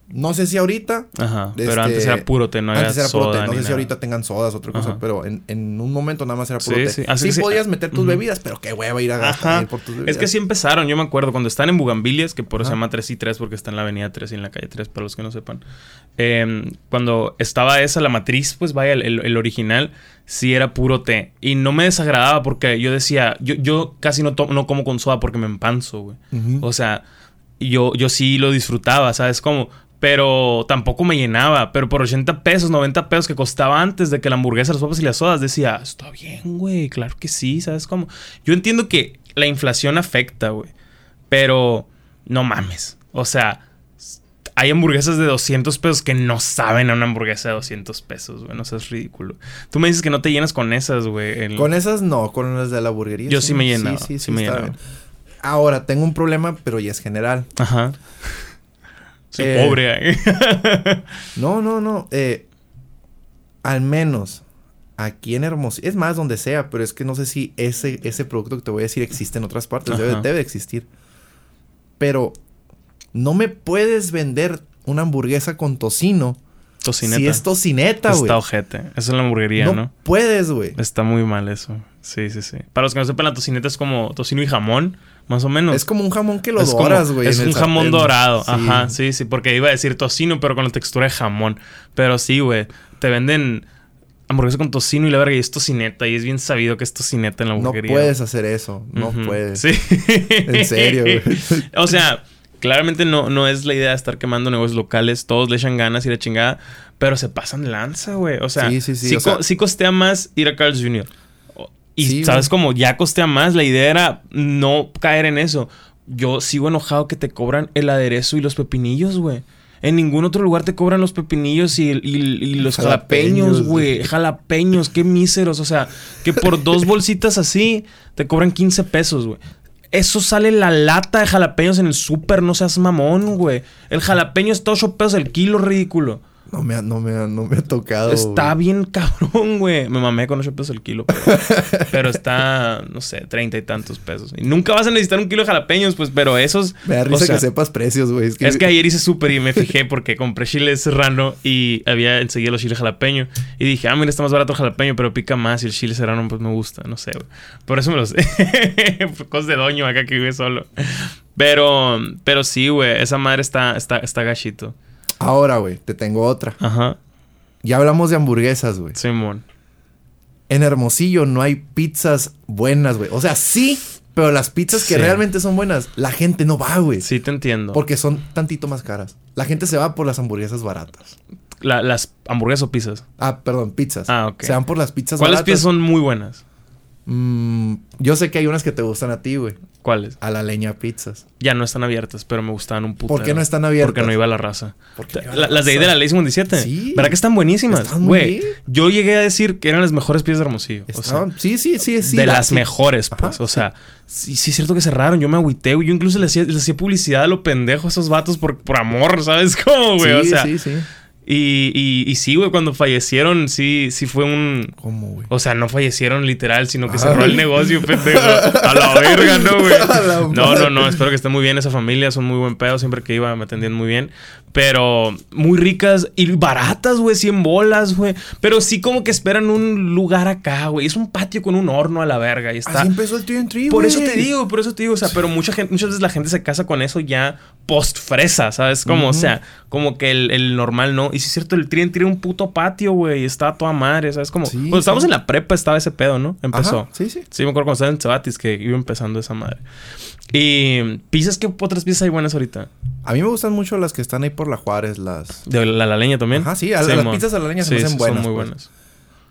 No sé si ahorita. Ajá. Pero Este, antes era puro té, no había Antes era puro té. soda No sé si ahorita tengan sodas, otra cosa, Ajá. pero en, en un momento nada más era puro Sí, té. sí. Sí, Así sí, podías meter tus bebidas, pero qué hueva ir a gastar por tus Es bebidas. que sí empezaron, yo me acuerdo, cuando están en Bugambilias, que por eso se llama 3 y 3 porque está en la avenida 3 y en la calle 3, para los que no sepan. Eh, cuando estaba esa, la matriz, pues vaya, el, el- el original, sí era puro té. Y no me desagradaba porque yo decía, yo, yo casi no, no como con soda porque me empanzo, güey. O sea, yo, yo sí lo disfrutaba, ¿sabes cómo? Pero tampoco me llenaba. Pero por 80 pesos, 90 pesos que costaba antes de que la hamburguesa, las papas y las sodas, decía, está bien, güey, claro que sí, ¿sabes cómo? Yo entiendo que la inflación afecta, güey. Pero no mames. O sea, hay hamburguesas de 200 pesos que no saben a una hamburguesa de 200 pesos, güey. No seas ridículo. Tú me dices que no te llenas con esas, güey. el- Con esas no, con las de la burguería. Yo sí me llenaba, sí me está llenaba. bien. Ahora, tengo un problema, pero ya es general. Ajá. Soy Eh, pobre, ¿eh? No, no, no. eh, al menos aquí en Hermosillo. Es más, donde sea, pero es que no sé si ese, ese producto que te voy a decir existe en otras partes. Debe, existir. Pero no me puedes vender una hamburguesa con tocino Tocineta. si es tocineta, güey. Está ojete. Esa es la hamburguería, no, ¿no? puedes, güey. Está muy mal eso. Sí, sí, sí. Para los que no sepan, la tocineta es como tocino y jamón, más o menos. Es como un jamón que lo Es doras, güey. Es un jamón sartén. dorado. Sí. Ajá, sí, sí. Porque iba a decir tocino, pero con la textura de jamón. Pero sí, güey. Te venden hamburguesa con tocino y la verga y es tocineta. Y es bien sabido que es tocineta en la No hamburguería. puedes hacer eso. No puedes. Sí. En serio, güey. o sea, claramente no, no es la idea de estar quemando negocios locales. Todos le echan ganas y la chingada. Pero se pasan lanza, güey. O sea, Sí, sí, sí, sí, o sea- co- sí costea más ir a Carl's Jr. Y Sí, sabes como ya costea más. La idea era no caer en eso. Yo sigo enojado que te cobran el aderezo y los pepinillos, güey. En ningún otro lugar te cobran los pepinillos y, y- y los Jalapeños, jalapeños, güey. Jalapeños, qué míseros. O sea, que por dos bolsitas así te cobran 15 pesos, güey. Eso sale la lata de jalapeños en el súper, no seas mamón, güey. El jalapeño está 8 pesos el kilo, ridículo. No me ha, no me ha, no me ha tocado. Está güey. bien cabrón, güey. Me mamé con 8 pesos el kilo, pero, pero está, no sé, 30 y tantos pesos. Y nunca vas a necesitar un kilo de jalapeños, pues, pero esos... Me da o risa sea, que sepas precios, güey. Es que, es que ayer hice súper y me fijé porque compré chile serrano y había enseguida los chiles jalapeño. Y dije, ah, mira, está más barato el jalapeño, pero pica más y el chile serrano pues me gusta, no sé, güey. Por eso me los... Cosas de doño acá que vive solo. Pero, pero sí, güey, esa madre está, está, está gachito. Ahora, güey, te tengo otra. Ajá, Ya hablamos de hamburguesas, güey. Simón. En Hermosillo no hay pizzas buenas, güey. O sea, sí, pero las pizzas que realmente son buenas, la gente no va, güey. Sí te entiendo. Porque son tantito más caras. La gente se va por las hamburguesas baratas. La- las hamburguesas o pizzas. Ah, perdón, pizzas. Ah, ok. Se van por las pizzas ¿Cuáles baratas. pizzas son muy buenas? Mm, yo sé que hay unas que te gustan a ti, güey. ¿Cuáles? A la leña pizzas. Ya no están abiertas, pero me gustaban un puto. ¿Por qué no están abiertas? Porque no iba la raza. Porque no iba La- la las de ahí de raza. la ley 57. Sí. ¿Verdad que están buenísimas? Están muy Güey, bien. yo llegué a decir que eran las mejores piezas de Hermosillo. O sea, Estaban- sí, sí, sí, sí. de la- las sí. mejores, pues. Ajá, o sea, sí, sí es cierto que cerraron. Yo me agüité, güey. Yo incluso le hacía, les hacía publicidad a lo pendejo a esos vatos por, por amor, ¿sabes cómo, güey? Sí, o sea, sí, sí. Y, y, y sí, güey, cuando fallecieron, sí, sí fue un... ¿Cómo, güey? O sea, no fallecieron literal, sino que cerró el negocio, pendejo. A la verga, ¿no, güey? No, no, no. Espero que esté muy bien esa familia. Son muy buen pedo. Siempre que iba me atendían muy bien. Pero muy ricas y baratas, güey. 100 bolas, güey. Pero sí como que esperan un lugar acá, güey. Es un patio con un horno a la verga. Y está... Así empezó el tío en Por eso te digo, por eso te digo, o sea, pero mucha gente, muchas veces la gente se casa con eso ya post fresa, ¿sabes? Como, o sea, como que el, el normal no. Y sí es cierto, el Trien tiene un puto patio, güey, y estaba toda madre, ¿sabes? Como, Sí, cuando estábamos sí. en la prepa estaba ese pedo, ¿no? Empezó. Ajá, sí, sí. Sí, me acuerdo cuando estaba en Cebatis que iba empezando esa madre. Y pizzas, ¿qué otras pizzas hay buenas ahorita? A mí me gustan mucho las que están ahí por la Juárez, las... De la, la leña también. Ajá, sí, a- las mon. pizzas a la leña se me hacen buenas, Son muy pues. buenas.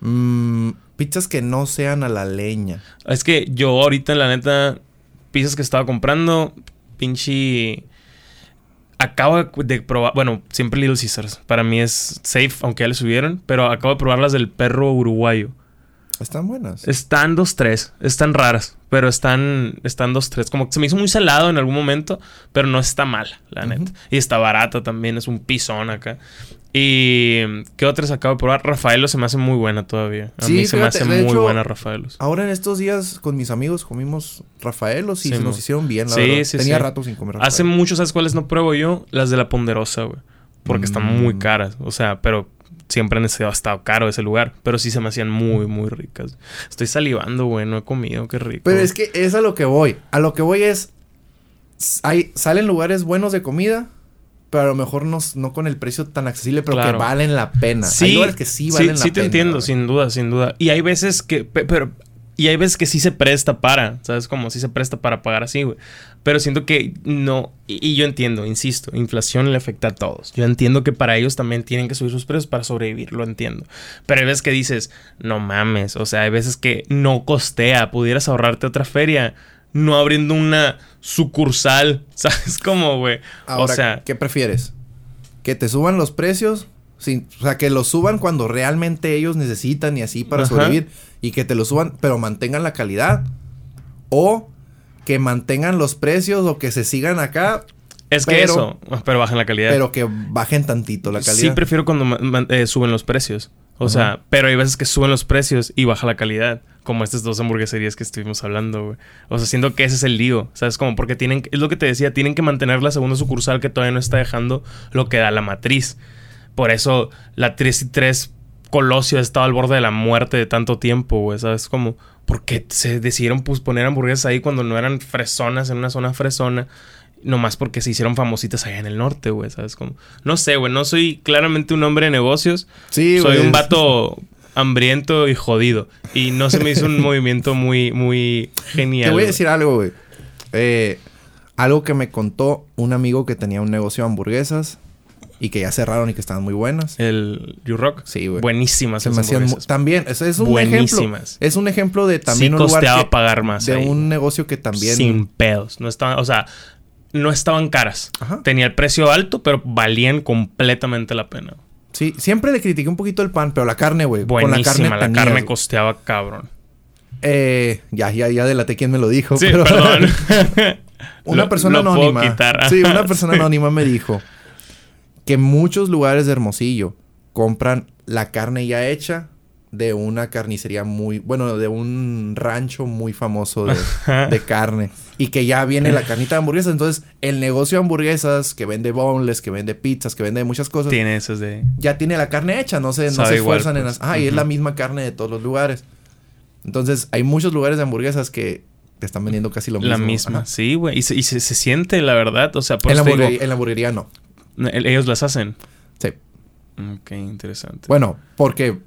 Mm, pizzas que no sean a la leña. Es que yo ahorita, la neta, pizzas que estaba comprando, pinche. Acabo de- de probar. Bueno, siempre Little Caesars. Para mí es safe, aunque ya le subieron. Pero acabo de probar las del perro uruguayo. Están buenas. Están dos, tres. Están raras. Pero están, están dos, tres. Como que se me hizo muy salado en algún momento. Pero no está mal, la Ujú. neta. Y está barata también. Es un pisón acá. Y. ¿Qué otras acabo de probar? Rafaelo se me hace muy buena todavía. A Sí, mí se me hace muy hecho, buena Rafaelos. Ahora en estos días con mis amigos comimos Rafaelos y Sí, se nos hicieron bien, la Sí, verdad. sí, Tenía rato sin comer Hace Rafaelos. mucho, ¿sabes cuáles no pruebo yo? Las de la ponderosa, güey. porque están muy Mm. caras. O sea, pero siempre han estado, estado caro ese lugar. Pero sí se me hacían muy, muy ricas. Estoy salivando, güey. No he comido. Qué rico. Pero es que es a lo que voy. A lo que voy es. Hay, salen lugares buenos de comida, pero a lo mejor no, no con el precio tan accesible, pero Claro. que valen la pena. Sí, hay lugares que sí valen la sí pena. te entiendo, sin duda, sin duda. Y hay veces que, pe- pero, y hay veces que sí se presta para, ¿sabes? Como sí se presta para pagar así, güey. Pero siento que no, y, y yo entiendo, insisto, inflación le afecta a todos. Yo entiendo que para ellos también tienen que subir sus precios para sobrevivir, lo entiendo. Pero hay veces que dices, no mames, o sea, hay veces que no costea, pudieras ahorrarte otra feria. No abriendo una sucursal, ¿sabes cómo, güey? Ahora, o sea, ¿qué prefieres? ¿Que te suban los precios? Sin, o sea, que los suban cuando realmente ellos necesitan y así para Ajá. sobrevivir. Y que te lo suban, pero mantengan la calidad. O que mantengan los precios o que se sigan acá, es que eso, pero bajan la calidad. pero que bajen tantito la calidad. Sí, prefiero cuando eh, suben los precios. O Ajá. sea, pero hay veces que suben los precios y baja la calidad. Como estas dos hamburgueserías que estuvimos hablando, güey. O sea, siento que ese es el lío. ¿Sabes? Como porque tienen... Es lo que te decía. Tienen que mantener la segunda sucursal que todavía no está dejando lo que da la matriz. Por eso la 3 y 3 Colosio ha estado al borde de la muerte de tanto tiempo, güey. ¿Sabes? Como... ¿Por qué se decidieron pues, poner hamburguesas ahí cuando no eran fresonas en una zona fresona? Nomás porque se hicieron famositas allá en el norte, güey, ¿sabes? Como, no sé, güey, no soy claramente un hombre de negocios. Sí, soy un vato hambriento y jodido. Y no se me hizo un movimiento muy, muy genial. Te voy a decir algo, güey. Eh, algo que me contó un amigo que tenía un negocio de hamburguesas y que ya cerraron y que estaban muy buenas. El You-Rock. Sí, güey. Buenísimas Se me hacían también, es un ejemplo. Buenísimas. Es un ejemplo de también sí un lugar que- pagar más de ahí. un negocio que también Sin pedos. No estaban, o sea, no estaban caras. Ajá. Tenía el precio alto, pero valían completamente la pena. Sí, siempre le critiqué un poquito el pan, pero la carne, güey. Con la carne, La carne costeaba cabrón. Eh, ya, ya, ya delaté quién me lo dijo. Sí, pero- perdón. una Lo- persona lo anónima. Sí, una persona anónima me dijo que muchos lugares de Hermosillo compran la carne ya hecha de una carnicería muy, bueno, de un rancho muy famoso de, de carne y que ya viene la carnita de hamburguesas. Entonces, el negocio de hamburguesas que vende boneless, que vende pizzas, que vende muchas cosas, Tiene esas de. ya tiene la carne hecha, no se, no se igual, esfuerzan en pues. las... Ah, y es la misma carne de todos los lugares. Entonces, hay muchos lugares de hamburguesas que te están vendiendo casi lo mismo. La misma, Ajá. sí, güey. Y, se, y se, se siente, la verdad. O sea, por En la, digo, en la hamburguería no. el- ellos las hacen. Sí. Ok, interesante. Bueno, porque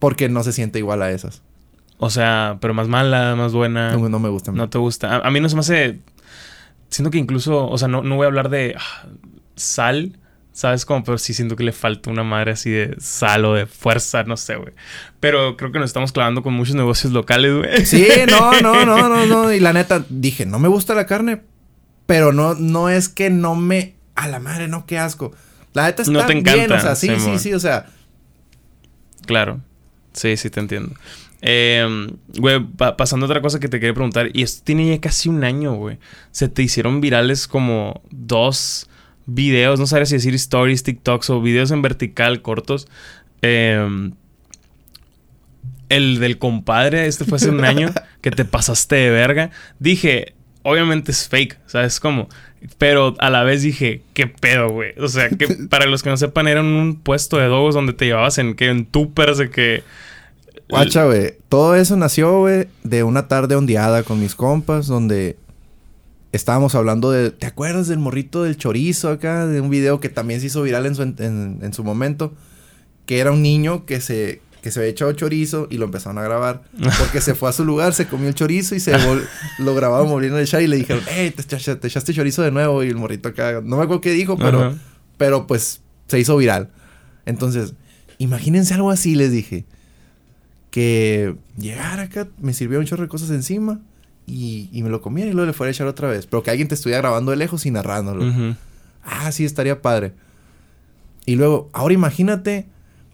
porque no se siente igual a esas. O sea, pero más mala, más buena. No, no me gustan. Ah. No te gusta. A, a mí no se me hace. Siento que incluso, o sea, no, no voy a hablar de ah, sal, ¿sabes? Como, pero sí siento que le falta una madre así de sal o de fuerza, no sé, güey. Pero creo que nos estamos clavando con muchos negocios locales, güey. Sí, no, no, no, no, no. Y la neta, dije, no me gusta la carne, pero no, no es que no me. A la madre, no, qué asco. La neta está No te bien, encanta, o sea, sí, sí, Simón. sí, o sea. Claro. Sí, sí, te entiendo. Eh, güey, pa- pasando a otra cosa que te quería preguntar. Y esto tiene ya casi un año, güey. Se te hicieron virales como dos videos, no sabes si decir stories, TikToks o videos en vertical cortos. Eh, el del compadre, este fue hace un año, que te pasaste de verga. Dije, obviamente es fake, ¿sabes cómo? Pero a la vez dije, ¿qué pedo, güey? O sea, que para los que no sepan, era un puesto de dogos donde te llevabas en, que en tupers de que... Guacha, güey. Todo eso nació, güey, de una tarde ondeada con mis compas, donde estábamos hablando de. ¿Te acuerdas del morrito del chorizo acá? De un video que también se hizo viral en su, en, en su momento. Que era un niño que se, que se había echado chorizo y lo empezaron a grabar. Porque se fue a su lugar, se comió el chorizo y se lo grababa moliendo de echar y le dijeron, hey, te, echaste- te echaste chorizo de nuevo. Y el morrito acá, no me acuerdo qué dijo, pero, pero pues se hizo viral. Entonces, imagínense algo así, les dije que llegara acá, me sirviera un chorro de cosas encima y, y me lo comiera y luego le fuera a echar otra vez. Pero que alguien te estuviera grabando de lejos y narrándolo. Ah, sí, estaría padre. Y luego, ahora imagínate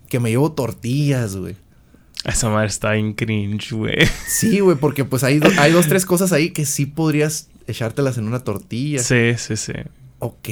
que me llevo tortillas, güey. Esa madre está bien cringe, güey. Sí, güey, porque pues hay, do- hay dos, tres cosas ahí que sí podrías echártelas en una tortilla. Sí, sí, sí. Ok.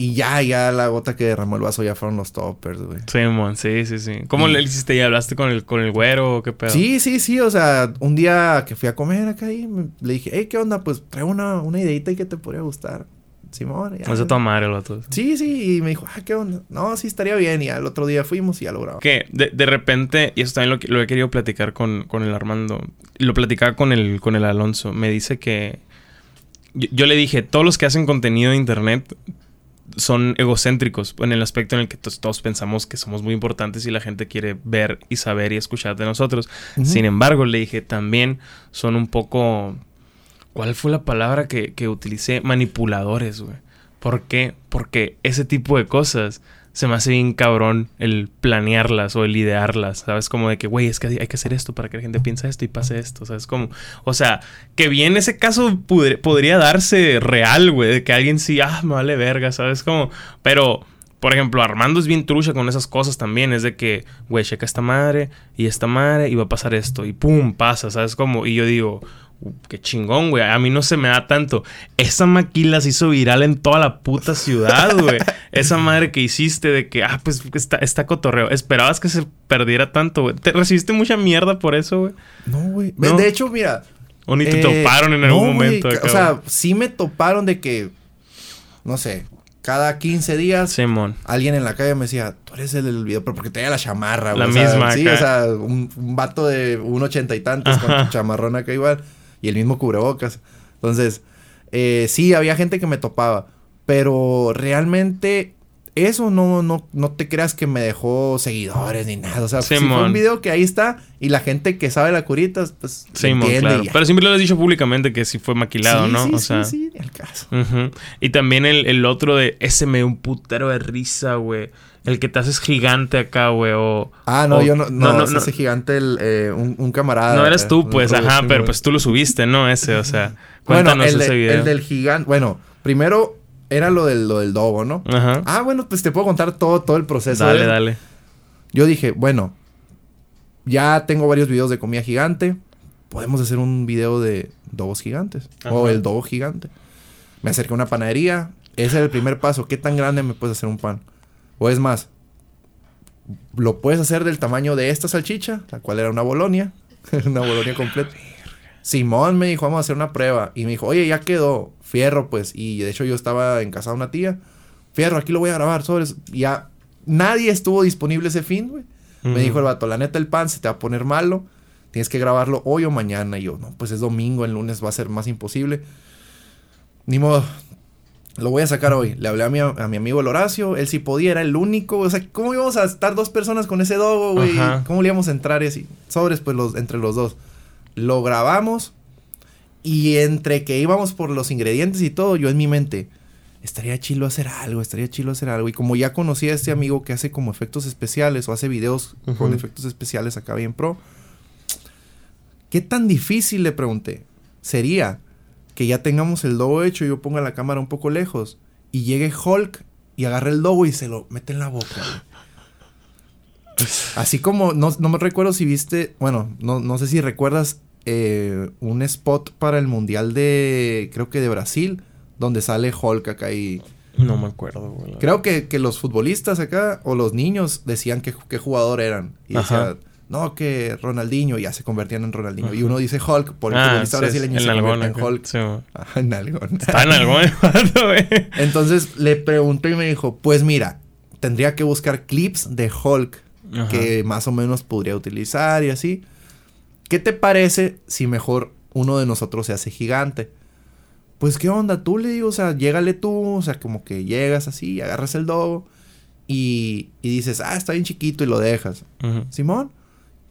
Y ya, ya la gota que derramó el vaso ya fueron los toppers, güey. Sí, mon, sí, sí, sí. ¿Cómo Y- le hiciste ya? ¿Hablaste con el, con el güero o qué pedo? Sí, sí, sí. O sea, un día que fui a comer acá y me- le dije, hey, ¿qué onda? Pues traigo una, una ideita y que te podría gustar. Simón. ya. No se toma madre el vato. Sí, sí, y me dijo, ah, ¿qué onda? No, sí, estaría bien. Y al otro día fuimos y ya lo grabamos. Que de, de repente, y eso también lo, he querido platicar con, con el Armando, lo platicaba con el, con el Alonso, me dice que yo, yo le dije, todos los que hacen contenido de internet son egocéntricos en el aspecto en el que todos pensamos que somos muy importantes y la gente quiere ver y saber y escuchar de nosotros. Sin embargo, le dije, también son un poco... ¿Cuál fue la palabra que, que utilicé? Manipuladores, güey. ¿Por qué? Porque ese tipo de cosas se me hace bien cabrón el planearlas o el idearlas, ¿sabes? Como de que, güey, es que hay que hacer esto para que la gente piense esto y pase esto, ¿sabes? Como, o sea, que bien ese caso podría darse real, güey, de que alguien sí, ah, me vale verga, ¿sabes? Como, pero, por ejemplo, Armando es bien trucha con esas cosas también, es de que, güey, checa esta madre y esta madre y va a pasar esto y pum, pasa, ¿sabes? Como, y yo digo, "Uh, qué chingón, güey, a mí no se me da tanto. Esa maquila se hizo viral en toda la puta ciudad, güey. Esa madre que hiciste de que, ah, pues está, está cotorreo. ¿Esperabas que se perdiera tanto, güey? ¿Te recibiste mucha mierda por eso, güey? No, güey. ¿No? De hecho, mira. ¿O ni te eh, toparon en algún no, güey, momento? acá, O sea, sí me toparon de que, no sé, cada 15 días Simón. alguien en la calle me decía, tú eres el del video, pero porque traía la chamarra, güey. La o sea, misma Sí, acá. o sea, un, un vato de un ochenta y tantos con Ajá. su chamarrón acá igual. Y el mismo cubrebocas. Entonces, eh, sí, había gente que me topaba. Pero realmente, eso no, no, no te creas que me dejó seguidores ni nada. O sea, si fue un video que ahí está y la gente que sabe la curita, pues Simón, claro. Pero siempre lo has dicho públicamente que sí fue maquilado, Sí, ¿no? Sí, o sí, sea. sí, al caso. Y también el, el otro de ese me dio un putero de risa, güey. El que te haces gigante acá, güey. O, Ah, no, o- yo no, no, no, es no. ese gigante, el, eh, un, un camarada. No eres eh, tú, pues, ajá, pero pues tú lo subiste, ¿no? Ese, o sea. Bueno, Cuéntanos el, de- ese video. el del gigante, bueno, primero era lo del, lo del dogo, ¿no? Ajá. Ah, bueno, pues te puedo contar todo, todo el proceso. dale, dale. Yo dije, bueno, ya tengo varios videos de comida gigante. Podemos hacer un video de dogos gigantes. O el dogo gigante. Me acerqué a una panadería. Ese era el primer paso. ¿Qué tan grande me puedes hacer un pan? O es más, lo puedes hacer del tamaño de esta salchicha, la cual era una bolonia. una bolonia completa. Simón me dijo, vamos a hacer una prueba. Y me dijo, oye, ya quedó. Fierro, pues. Y de hecho yo estaba en casa de una tía. Fierro, aquí lo voy a grabar, sobres. Ya nadie estuvo disponible ese fin, güey. Me dijo el vato, la neta el pan se te va a poner malo. Tienes que grabarlo hoy o mañana. Y yo, no, pues es domingo, el lunes va a ser más imposible. Ni modo. Lo voy a sacar hoy. Le hablé a mi, a mi amigo el Horacio. Él sí podía, era el único. O sea, ¿cómo íbamos a estar dos personas con ese dogo, güey? ¿Cómo le íbamos a entrar y así? Sobres, pues, los, entre los dos. Lo grabamos. Y entre que íbamos por los ingredientes y todo, yo en mi mente, estaría chilo hacer algo, estaría chilo hacer algo. Y como ya conocía a este amigo que hace como efectos especiales o hace videos con efectos especiales acá bien pro, ¿qué tan difícil le pregunté? Sería que ya tengamos el dogo hecho y yo ponga la cámara un poco lejos y llegue Hulk y agarre el dogo y se lo mete en la boca. Así como, no, no me recuerdo si viste, bueno, no, no sé si recuerdas eh, un spot para el Mundial de, creo que de Brasil, donde sale Hulk acá y... No me acuerdo, güey. Creo que, que los futbolistas acá, o los niños, decían que, qué jugador eran. Y Ajá. decía, no, que Ronaldinho, y ya se convertían en Ronaldinho. Y uno dice Hulk, por el Ah, futbolista sí, brasileño se convierte en. Hulk. Sí. Ah, nalgón. Está en güey. Entonces le pregunté y me dijo, pues mira, tendría que buscar clips de Hulk Ajá. que más o menos podría utilizar y así. ¿Qué te parece si mejor uno de nosotros se hace gigante? Pues qué onda, tú le digo, o sea, llégale tú, o sea, como que llegas así, agarras el dogo y, y dices, ah, está bien chiquito y lo dejas. Simón.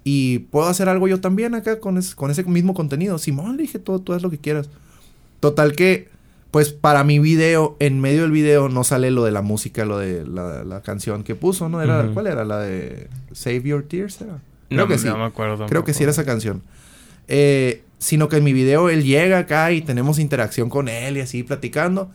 Y puedo hacer algo yo también acá con, es- con ese mismo contenido. Simón, le dije, todo, tú haz lo que quieras. Total que, pues para mi video, en medio del video no sale lo de la música, lo de la, la canción que puso, ¿no? Era, Ujú. ¿Cuál era? La de Save Your Tears, ¿era? Creo No, que sí. no me acuerdo. Creo que sí era esa canción. Eh, sino que en mi video él llega acá y tenemos interacción con él y así platicando.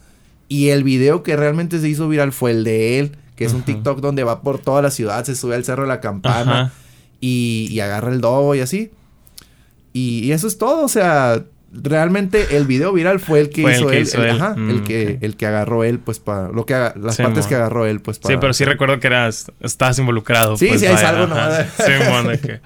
Y el video que realmente se hizo viral fue el de él, que es un. TikTok donde va por toda la ciudad, se sube al cerro de la campana y, y agarra el dogo y así. Y, y eso es todo, o sea, realmente el video viral fue el que Fue el hizo que él. hizo el, él. ajá, Mm, el que, ok. el que agarró él, pues para. Lo que las Sí, partes mon. que agarró él, pues para. Sí, pero sí recuerdo que eras, estabas involucrado. Sí, pues, sí, salgo ajá. nomás. Sí, mon, que,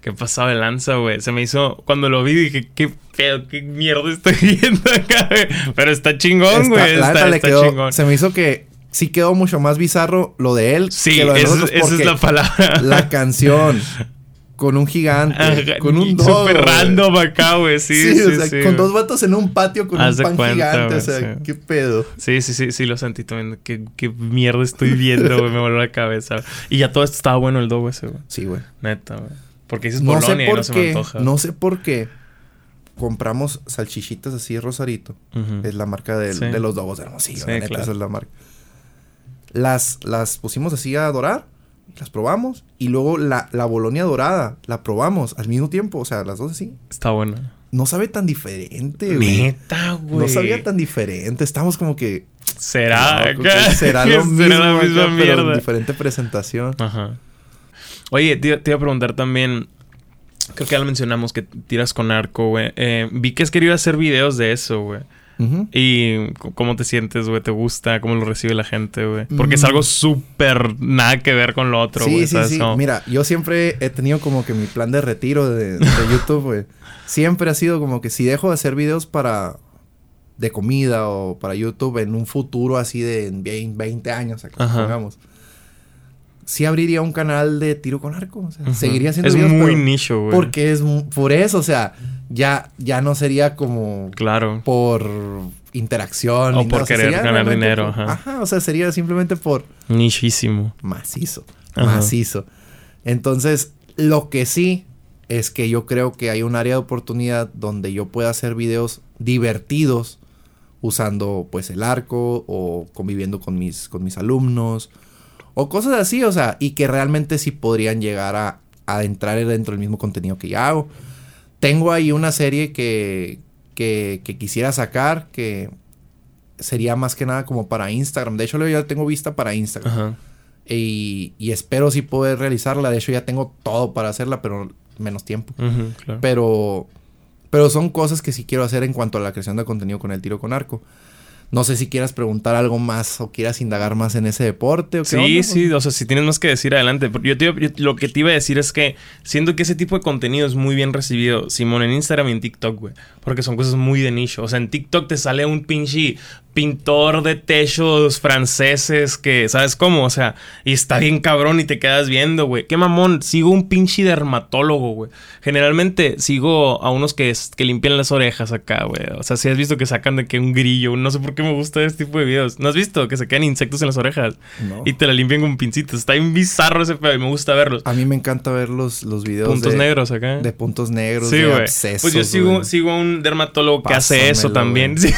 ¿Qué pasaba de lanza, güey? Se me hizo, cuando lo vi dije, qué pedo, qué mierda estoy viendo acá, güey. Pero está chingón, güey. Está, quedó- chingón. Se me hizo que sí quedó mucho más bizarro lo de él Sí, que lo de esa, es la palabra. la canción con un gigante, Ajá, con un y dogo, Súper güey. random acá, güey. Sí, sí, o sea, sí, con dos vatos en un patio con Haz un pan cuenta, gigante, o sea, sí. qué pedo. Sí, sí, sí, sí, lo sentí también. Qué, qué mierda estoy viendo, güey. Me voló la cabeza. Y ya todo esto estaba bueno el dogo ese, güey. Sí, güey. Neta, güey. Porque dices No Bolonia sé y por no se me qué, antoja. no sé por qué compramos salchichitas así Rosarito. Es la marca del- Sí. de los dogos de Hermosillo, Sí, la neta, claro. esa es la marca. Las, las pusimos así a dorar, las probamos, y luego la, la bolonia dorada la probamos al mismo tiempo, o sea, las dos así. Está bueno. No sabe tan diferente, güey. Neta, güey. No sabía tan diferente. Estamos como que. ¿Será? no, que será lo mismo. ¿Será la acá, misma pero en mierda? diferente presentación. Ajá. Oye, te, te iba a preguntar también. Creo que ya lo mencionamos que tiras con arco, güey. Eh, vi que has querido hacer videos de eso, güey. ¿Y cómo te sientes, güey? ¿Te gusta? ¿Cómo lo recibe la gente, güey? Porque es Mm. algo súper nada que ver con lo otro, Sí, güey. sí, ¿sabes? sí. No. Mira, yo siempre he tenido como que mi plan de retiro de, de YouTube, güey. Siempre ha sido como que si dejo de hacer videos para... De comida o para YouTube en un futuro así de en 20, 20 años, acá, Ajá. Sí abriría un canal de tiro con arco. O sea, Ujú. seguiría haciendo Es videos, muy pero- nicho, güey. Porque es por eso, o sea, ya, ya no sería como Claro. por interacción. O por querer ganar dinero, por- ajá. Ajá, o sea, sería simplemente por Nichísimo. macizo. Ajá. Macizo. Entonces, lo que sí es que yo creo que hay un área de oportunidad donde yo pueda hacer videos divertidos usando pues el arco o conviviendo con mis, con mis alumnos o cosas así, o sea, y que realmente sí podrían llegar a, a entrar dentro del mismo contenido que ya hago. Tengo ahí una serie que, que, que quisiera sacar que sería más que nada como para Instagram. De hecho, yo ya tengo vista para Instagram. Ajá. Y, y espero sí poder realizarla. De hecho, ya tengo todo para hacerla, pero menos tiempo. Claro. Pero, pero son cosas que sí quiero hacer en cuanto a la creación de contenido con el tiro con arco. No sé si quieras preguntar algo más o quieras indagar más en ese deporte o qué Sí, onda, sí, o sea, si tienes más que decir adelante. Yo, te yo- lo que te iba a decir es que siento que ese tipo de contenido es muy bien recibido, Simón, en Instagram y en TikTok, güey. Porque son cosas muy de nicho. O sea, en TikTok te sale un pinche pintor de techos franceses que, ¿sabes cómo? O sea, y está bien cabrón y te quedas viendo, güey. Qué mamón, sigo un pinche dermatólogo, güey. Generalmente sigo a unos que, es- que limpian las orejas acá, güey. O sea, si has visto que sacan de que un grillo, no sé por qué me gusta este tipo de videos. ¿No has visto que se quedan insectos en las orejas? No. Y te la limpian con pincitas. Está bien bizarro ese pedo y me gusta verlos. A mí me encanta ver los, los videos Puntos de, negros acá. de puntos negros, Sí, de güey. abscesos, Pues yo sigo, sigo a un dermatólogo que hace eso también. Sí.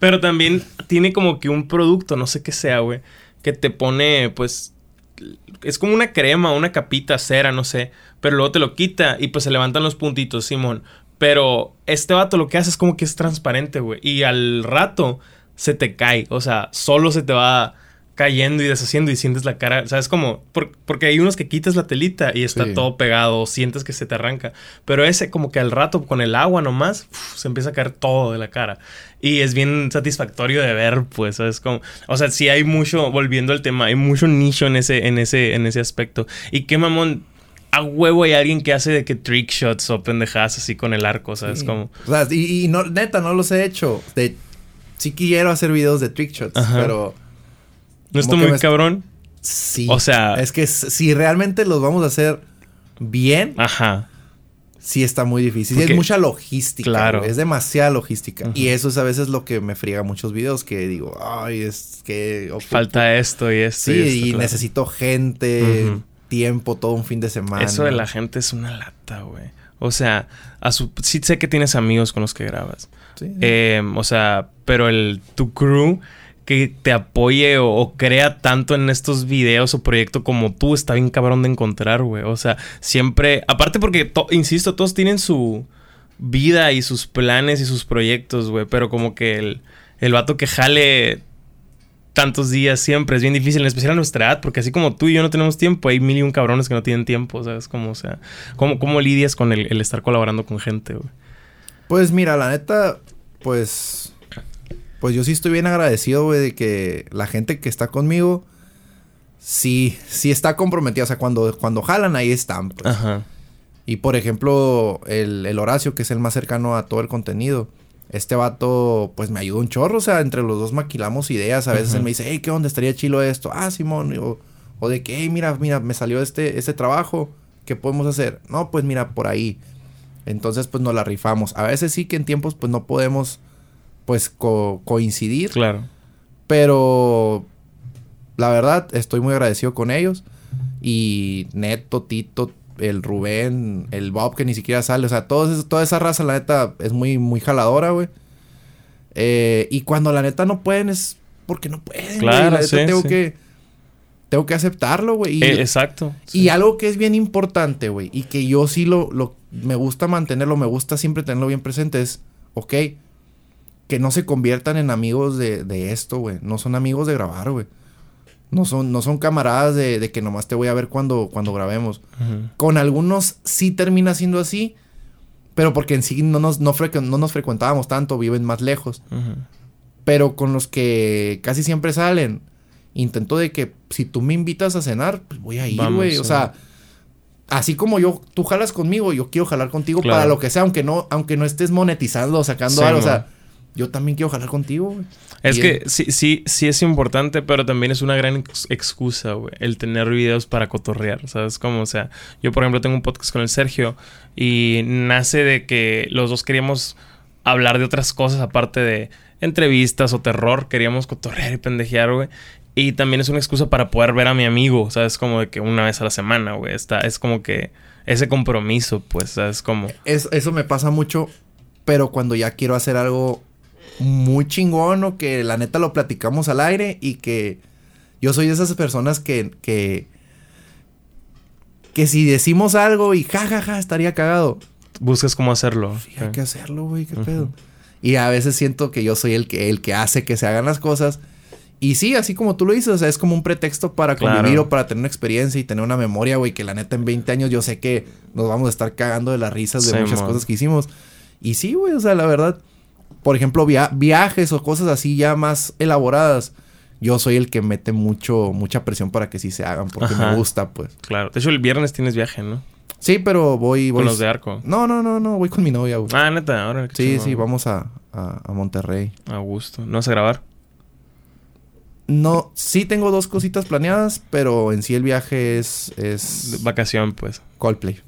Pero también tiene como que un producto, no sé qué sea, güey, que te pone, pues, es como una crema, una capita, cera, no sé. Pero luego te lo quita y pues se levantan los puntitos, Simón. Pero este vato lo que hace es como que es transparente, güey. Y al rato se te cae. O sea, solo se te va cayendo y deshaciendo y sientes la cara. ¿Sabes cómo? Por- porque hay unos que quitas la telita y está Sí. todo pegado, o sientes que se te arranca. Pero ese, como que al rato, con el agua nomás, uf, se empieza a caer todo de la cara. Y es bien satisfactorio de ver, pues, ¿sabes? Como, o sea, sí hay mucho, volviendo al tema, hay mucho nicho en ese, en ese, en ese aspecto. Y qué mamón. A huevo hay alguien que hace de que trick shots o pendejadas así con el arco, ¿sabes? Sí. Como, O sea, y, y no, neta, no los he hecho. De, sí quiero hacer videos de trick shots, Ajá. pero ¿no está muy cabrón? sí. O sea- Es que si realmente los vamos a hacer bien, Ajá. sí está muy difícil. Sí, Porque- es mucha logística. Claro. Es demasiada logística. Y eso es a veces lo que me friega muchos videos que digo, ay, es que... Falta esto y esto. Sí, y, esto, y claro. necesito gente, tiempo, todo un fin de semana. Eso de la gente es una lata, güey. O sea, a su... sí sé que tienes amigos con los que grabas. Sí. Eh, o sea, pero el tu crew que te apoye o, crea tanto en estos videos o proyectos como tú está bien cabrón de encontrar, güey. O sea, siempre... Aparte porque, to- insisto, todos tienen su vida y sus planes y sus proyectos, güey. Pero como que el, el vato que jale tantos días siempre es bien difícil, en especial a nuestra edad, porque así como tú y yo no tenemos tiempo, hay mil y un cabrones que no tienen tiempo, ¿sabes? Como, o sea, ¿cómo, cómo lidias con el, el estar colaborando con gente, güey? Pues mira, la neta, pues. Pues yo sí estoy bien agradecido, güey, de que la gente que está conmigo. Sí, sí está comprometida. O sea, cuando, cuando jalan, ahí están. Pues. Ajá. Y por ejemplo, el, el Horacio, que es el más cercano a todo el contenido. Este vato, pues me ayudó un chorro. O sea, entre los dos maquilamos ideas. A veces él me dice, hey, ¿qué onda? Estaría chilo esto. Ah, Simón. O, o de que, hey, mira, mira, me salió este, este trabajo. ¿Qué podemos hacer? No, pues mira, por ahí. Entonces, pues nos la rifamos. A veces sí que en tiempos, pues no podemos, pues, co- coincidir. Claro. Pero la verdad, estoy muy agradecido con ellos. Y Neto, Tito, el Rubén, el Bob que ni siquiera sale. O sea, esos- toda esa raza, la neta, es muy, muy jaladora, güey. Eh, y cuando la neta no pueden es porque no pueden, güey. Claro, La neta sí, tengo sí. que... Tengo que aceptarlo, güey. Eh, exacto. y algo que es bien importante, güey, y que yo sí lo, lo me gusta mantenerlo, me gusta siempre tenerlo bien presente es, ok, que no se conviertan en amigos de, de esto, güey. No son amigos de grabar, güey. No son, no son camaradas de, de que nomás te voy a ver cuando, cuando grabemos. Con algunos sí termina siendo así, pero porque en sí no nos, no, no nos frecuentábamos tanto, viven más lejos. Pero con los que casi siempre salen, intento de que si tú me invitas a cenar, pues voy a ir, güey. O sea, así como yo, tú jalas conmigo, yo quiero jalar contigo Claro. para lo que sea, aunque no, aunque no estés monetizando o sacando Sí, algo. O sea, yo también quiero jalar contigo, güey. Es Y que sí, sí, sí es importante, pero también es una gran ex- excusa, güey, el tener videos para cotorrear, ¿sabes? Como, o sea, yo por ejemplo tengo un podcast con el Sergio y nace de que los dos queríamos hablar de otras cosas aparte de entrevistas o terror, queríamos cotorrear y pendejear, güey. Y también es una excusa para poder ver a mi amigo, ¿sabes? Como de que una vez a la semana, güey. Está, es como que ese compromiso, pues, ¿sabes? Como... Es- eso me pasa mucho, pero cuando ya quiero hacer algo muy chingón o que la neta lo platicamos al aire y que yo soy de esas personas que, que, que si decimos algo y jajaja ja, ja, estaría cagado. Buscas cómo hacerlo. Sí, hay que hacerlo, güey, qué pedo. Y a veces siento que yo soy el que, el que hace que se hagan las cosas. Y sí, así como tú lo dices, o sea, es como un pretexto para Claro. convivir o para tener una experiencia y tener una memoria, güey, que la neta en 20 años yo sé que nos vamos a estar cagando de las risas de Sí, muchas cosas que hicimos. Y sí, güey, o sea, la verdad, por ejemplo, via- viajes o cosas así ya más elaboradas, yo soy el que mete mucho, mucha presión para que sí se hagan, porque Ajá. me gusta, pues. Claro. De hecho, el viernes tienes viaje, ¿no? Sí, pero voy, voy. Con los de arco. No, no, no, no, voy con mi novia, güey. Ah, neta, ahora. qué sí, sí, vamos a, a, a Monterrey. A gusto. ¿No vas a grabar? No, sí tengo dos cositas planeadas, pero en sí el viaje es, es Vacación, pues. Coldplay.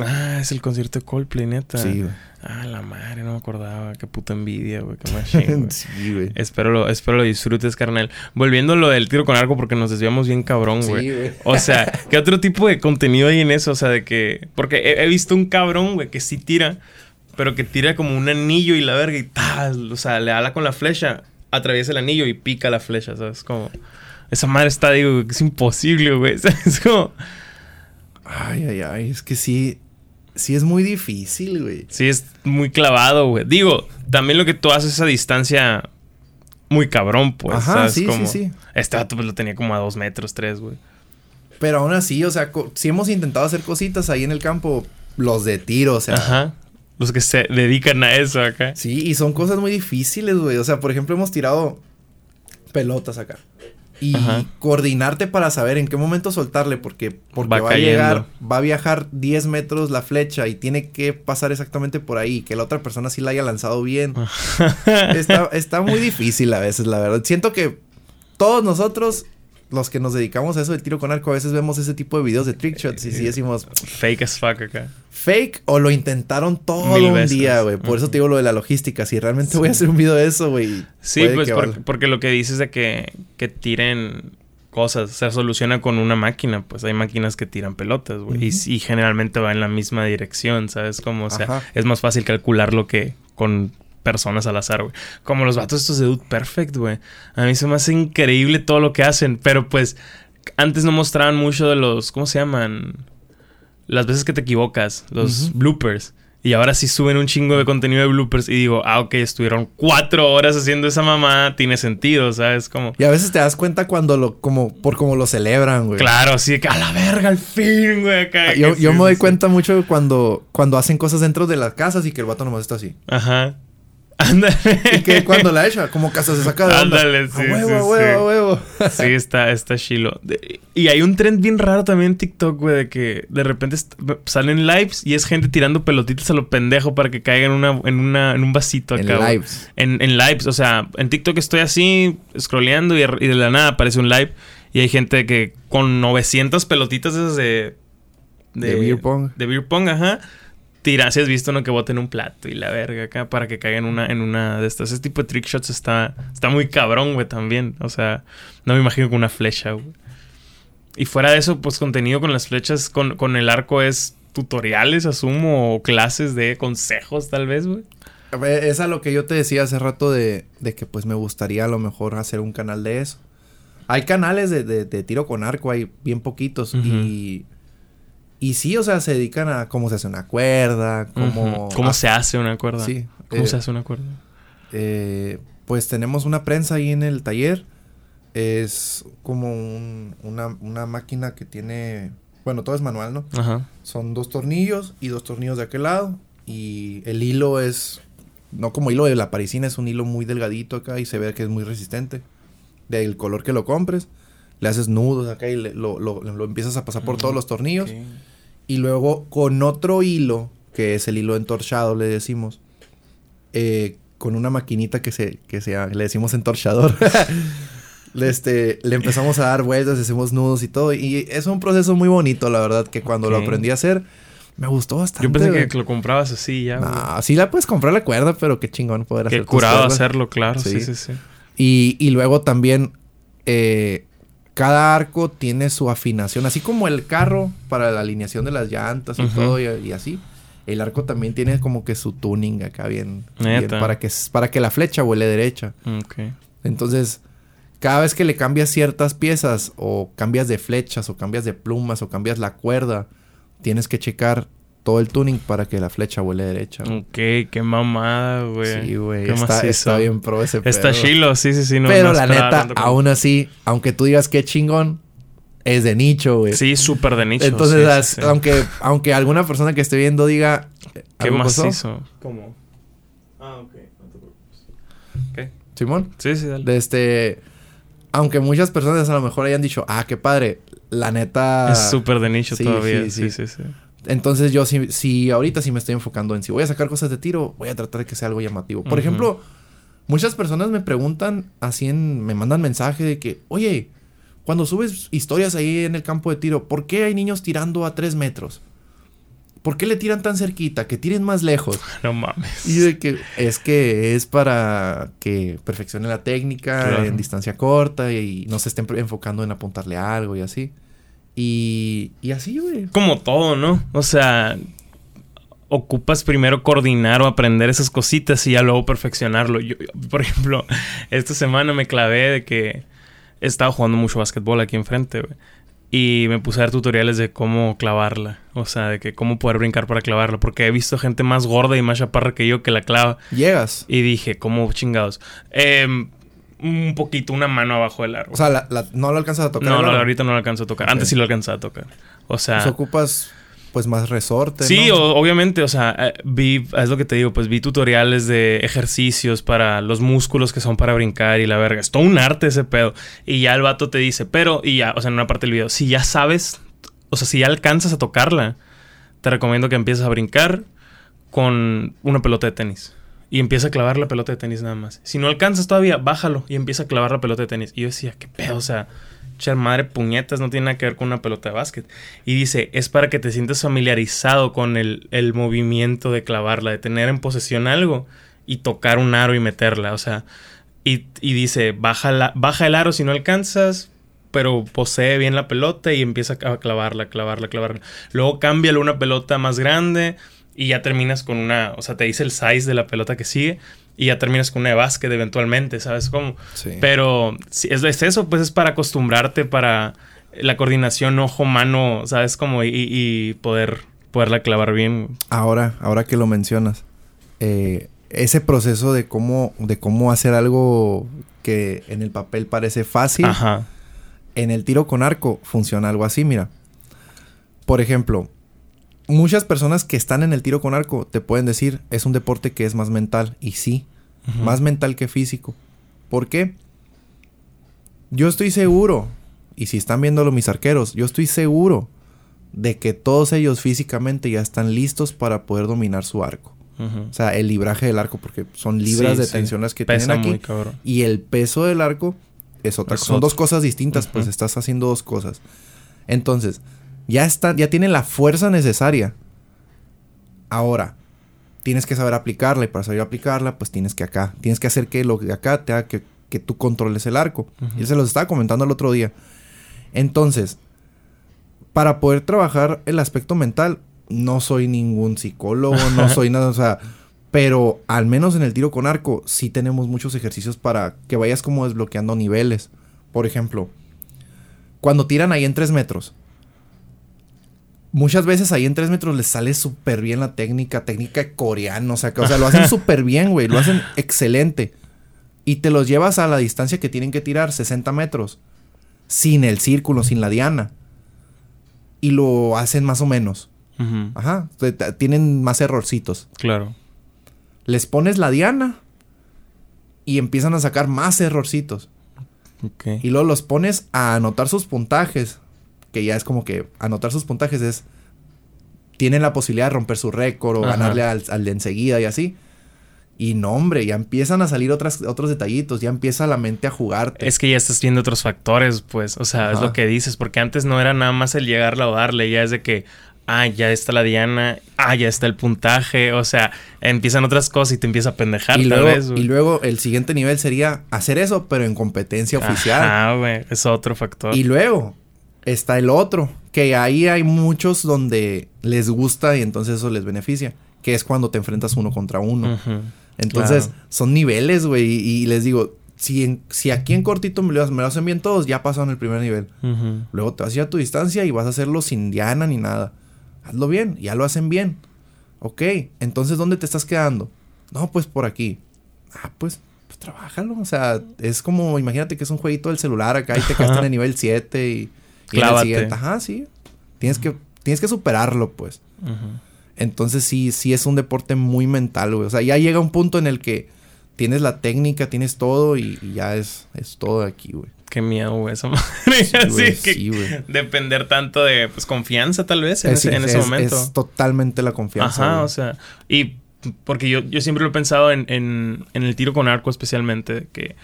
Ah, es el concierto de Coldplay, neta. Sí, güey. Ah, la madre, no me acordaba. Qué puta envidia, güey. Qué machín, güey. sí, güey. Espero lo, espero lo disfrutes, carnal. Volviendo a lo del tiro con arco, porque nos desviamos bien cabrón, güey. Sí, güey. O sea, ¿qué otro tipo de contenido hay en eso? O sea, de que... Porque he, he visto un cabrón, güey, que sí tira, pero que tira como un anillo y la verga y tal. O sea, le ala con la flecha, atraviesa el anillo y pica la flecha, ¿sabes? Como... Esa madre está, digo, es imposible, güey. Es como... Ay, ay, ay. Es que sí. Sí es muy difícil, güey. Sí, es muy clavado, güey. Digo, también lo que tú haces a distancia... Muy cabrón, pues. Ajá, ¿sabes? sí, sí, Como- sí. Este vato pues, lo tenía como a dos metros, tres, güey. Pero aún así, o sea, sí hemos intentado hacer cositas ahí en el campo. Los de tiro, o sea. Ajá. Los que se dedican a eso acá. Sí, y son cosas muy difíciles, güey. O sea, por ejemplo, hemos tirado pelotas acá. Y Ajá. coordinarte para saber en qué momento soltarle, porque, porque Va va, a llegar, va a viajar 10 metros la flecha y tiene que pasar exactamente por ahí, que la otra persona sí la haya lanzado bien. está, está muy difícil a veces, la verdad. Siento que todos nosotros, los que nos dedicamos a eso del tiro con arco, a veces vemos ese tipo de videos de trick shots y sí decimos Fake as fuck acá. fake o lo intentaron todo Mil un veces. día, güey. Por eso te digo lo de la logística. Si realmente voy a hacer un video de eso, güey. Sí, pues por- porque lo que dices de que, que tiren cosas se soluciona con una máquina. Pues hay máquinas que tiran pelotas, güey. y, y generalmente va en la misma dirección, ¿sabes? Como, o sea, Ajá. es más fácil calcularlo que con personas al azar, güey. Como los vatos estos de Dude Perfect, güey. A mí se me hace increíble todo lo que hacen. Pero pues, antes no mostraban mucho de los, ¿cómo se llaman? Las veces que te equivocas, los bloopers. Y ahora sí suben un chingo de contenido de bloopers y digo, ah, ok, estuvieron cuatro horas haciendo esa mamá, tiene sentido, ¿sabes? Como... Y a veces te das cuenta cuando lo, como, por cómo lo celebran, güey. Claro, así que a la verga, al fin, güey. Yo, yo sí, me doy sí, cuenta mucho cuando, cuando hacen cosas dentro de las casas y que el vato nomás está así. sí. Ajá. Ándale. Y que cuando la echa, como hasta se saca de. Ándale, sí, huevo, sí, huevo, huevo. Sí, está, está chilo. De- y hay un trend bien raro también en TikTok, güey, de que de repente salen lives y es gente tirando pelotitas a lo pendejo para que caigan en, una, en, una, en un vasito acá. En lives. En, en lives, o sea, en TikTok estoy así, scrolleando y, y de la nada aparece un live y hay gente que con 900 pelotitas esas de... De beer pong. De beer pong, ajá. Si has visto uno que boten un plato y la verga acá para que caigan en una, en una de estas. Ese tipo de trick shots está, está muy cabrón, güey, también. O sea, no me imagino con una flecha, güey. Y fuera de eso, pues contenido con las flechas, con, con el arco es tutoriales, asumo, o clases de consejos, tal vez, güey. Es a lo que yo te decía hace rato de, de que pues me gustaría a lo mejor hacer un canal de eso. Hay canales de, de- de tiro con arco, hay bien poquitos. Y. Y sí, o sea, se dedican a cómo se hace una cuerda, cómo. ¿Cómo se hace una cuerda? Sí. ¿Cómo eh, se hace una cuerda? eh, pues tenemos una prensa ahí en el taller. Es como un- una, una máquina que tiene. Bueno, todo es manual, ¿no? Ajá. Son dos tornillos y dos tornillos de aquel lado. Y el hilo es. No como hilo de la parisina, es un hilo muy delgadito acá y se ve que es muy resistente. Del color que lo compres. Le haces nudos acá y le- lo, lo- lo empiezas a pasar por todos los tornillos. Y luego con otro hilo, que es el hilo entorchado, le decimos. eh, con una maquinita que se, que se le decimos entorchador. le, este, le empezamos a dar vueltas, hacemos nudos y todo. Y es un proceso muy bonito, la verdad, que cuando lo aprendí a hacer, me gustó bastante. Yo pensé que lo comprabas así ya. No, sí la puedes comprar la cuerda, pero qué chingón poder hacer tus curado hacerlo, claro. Sí, Sí. sí, sí. Y, y luego también eh, cada arco tiene su afinación, así como el carro para la alineación de las llantas y todo y, y así. El arco también tiene como que su tuning acá bien, para que para que la flecha huele derecha. Entonces, cada vez que le cambias ciertas piezas o cambias de flechas o cambias de plumas o cambias la cuerda, tienes que checar todo el tuning para que la flecha huele derecha. güey. Ok, qué mamada, güey. Sí, güey, Qué está, macizo. está bien pro ese Está pedo. chilo, sí, sí, sí. No, Pero no la neta, como- aún así, aunque tú digas que chingón, es de nicho, güey. Sí, súper de nicho. Entonces, sí, sí, as- sí. aunque aunque alguna persona que esté viendo diga Qué macizo. ¿Cómo? Ah, ok. No te preocupes. Ok. Simón, Sí, sí, dale. de este aunque muchas personas a lo mejor hayan dicho, "Ah, qué padre." La neta es súper de nicho sí, todavía. sí, Sí, sí. sí, sí. Entonces yo sí, sí, ahorita sí me estoy enfocando en si voy a sacar cosas de tiro, voy a tratar de que sea algo llamativo. Por ejemplo, muchas personas me preguntan, así en, me mandan mensaje de que, oye, cuando subes historias ahí en el campo de tiro, ¿por qué hay niños tirando a tres metros? ¿Por qué le tiran tan cerquita? Que tiren más lejos. No mames. Y de que es que es para que perfeccione la técnica Claro. en distancia corta y no se estén enfocando en apuntarle a algo y así. Y, y así, güey. Como todo, ¿no? O sea, ocupas primero coordinar o aprender esas cositas y ya luego perfeccionarlo. Yo, yo, por ejemplo, esta semana me clavé de que he estado jugando mucho básquetbol aquí enfrente, güey. Y me puse a ver tutoriales de cómo clavarla. O sea, de que cómo poder brincar para clavarla. Porque he visto gente más gorda y más chaparra que yo que la clava. Llegas. Y dije, ¿cómo chingados? Em, un poquito, una mano abajo del aro. O sea, la- la- no lo alcanzas a tocar. no, ahorita no lo alcanzo a tocar. Antes sí lo alcanzaba a tocar. O sea... Pues ocupas, pues, más resorte, Sí, ¿no? o- obviamente, o sea, eh, vi, es lo que te digo, pues vi tutoriales de ejercicios para los músculos que son para brincar y la verga. Es todo un arte ese pedo. Y ya el vato te dice, pero, y ya, o sea, en una parte del video, si ya sabes, o sea, si ya alcanzas a tocarla, te recomiendo que empieces a brincar con una pelota de tenis. Y empieza a clavar la pelota de tenis nada más. Si no alcanzas todavía, bájalo y empieza a clavar la pelota de tenis. Y yo decía, ¿qué pedo? O sea, madre puñetas no tiene nada que ver con una pelota de básquet. Y dice, es para que te sientas familiarizado con el, el movimiento de clavarla, de tener en posesión algo y tocar un aro y meterla. O sea, y, y dice, baja, la- baja el aro si no alcanzas, pero posee bien la pelota y empieza a clavarla, clavarla, clavarla. Luego cámbiale una pelota más grande y ya terminas con una, o sea, te dice el size de la pelota que sigue y ya terminas con una de básquet eventualmente, ¿sabes cómo? Sí. Pero si es, es eso, pues es para acostumbrarte, para la coordinación ojo-mano, ¿sabes? Como y, y poder poderla clavar bien. Ahora, ahora que lo mencionas, eh, ese proceso de cómo, de cómo hacer algo que en el papel parece fácil, Ajá. en el tiro con arco funciona algo así, mira. Por ejemplo, muchas personas que están en el tiro con arco te pueden decir, es un deporte que es más mental. Y sí, más mental que físico. ¿Por qué? Yo estoy seguro, y si están viéndolo mis arqueros, yo estoy seguro de que todos ellos físicamente ya están listos para poder dominar su arco. O sea, el libraje del arco, porque son libras Sí, de sí. tensión las que Pesa tienen aquí. muy cabrón. Y el peso del arco es otra Es cosa. Son dos cosas distintas, pues estás haciendo dos cosas. Entonces, ya están, ya tienen la fuerza necesaria. Ahora, tienes que saber aplicarla. Y para saber aplicarla, pues tienes que acá. Tienes que hacer que lo de acá te haga que, que tú controles el arco. Ujú. Y se los estaba comentando el otro día. Entonces, para poder trabajar el aspecto mental, no soy ningún psicólogo, no soy nada, o sea, pero al menos en el tiro con arco sí tenemos muchos ejercicios para que vayas como desbloqueando niveles. Por ejemplo, cuando tiran ahí en 3 metros, muchas veces ahí en 3 metros les sale súper bien la técnica, técnica coreana, o sea, que, o sea, lo hacen súper bien, güey, lo hacen excelente. Y te los llevas a la distancia que tienen que tirar, 60 metros, sin el círculo, sin la diana. Y lo hacen más o menos. Ajá, tienen más errorcitos. Claro. Les pones la diana y empiezan a sacar más errorcitos. Y luego los pones a anotar sus puntajes. Que ya es como que anotar sus puntajes es. Tienen la posibilidad de romper su récord o Ajá. ganarle al, al de enseguida y así. Y no, hombre, ya empiezan a salir otras, otros detallitos. Ya empieza la mente a jugarte. Es que ya estás viendo otros factores, pues. O sea, es lo que dices. Porque antes no era nada más el llegarla o darle. Ya es de que, ah, ya está la diana. Ah, ya está el puntaje. O sea, empiezan otras cosas y te empieza a pendejar, y, tal luego, vez, y luego el siguiente nivel sería hacer eso, pero en competencia oficial. Ajá, güey. Es otro factor. Y luego está el otro, que ahí hay muchos donde les gusta y entonces eso les beneficia, que es cuando te enfrentas uno contra uno. Entonces claro. son niveles, güey, y, y les digo, si, en- si aquí en cortito me lo, me lo hacen bien todos, ya pasaron el primer nivel. Luego te vas a ir a tu distancia y vas a hacerlo sin diana ni nada. Hazlo bien, ya lo hacen bien. Ok, entonces ¿dónde te estás quedando? No, pues por aquí. Ah, pues, pues trabájalo. O sea, es como, imagínate que es un jueguito del celular acá y te quedaste en el nivel 7 y, y en el Clávate. Ajá, sí. Tienes que, tienes que superarlo, pues. Entonces sí, sí es un deporte muy mental, güey. O sea, ya llega un punto en el que tienes la técnica, tienes todo y, y ya es, es todo aquí, güey. Qué miedo, güey, esa madre. Sí, Así güey, que sí, güey. depender tanto de pues, confianza, tal vez, en, Es- ese, en es- ese es- momento. Es totalmente la confianza. Ajá, güey. o sea, y porque yo, yo siempre lo he pensado en, en, en el tiro con arco especialmente, que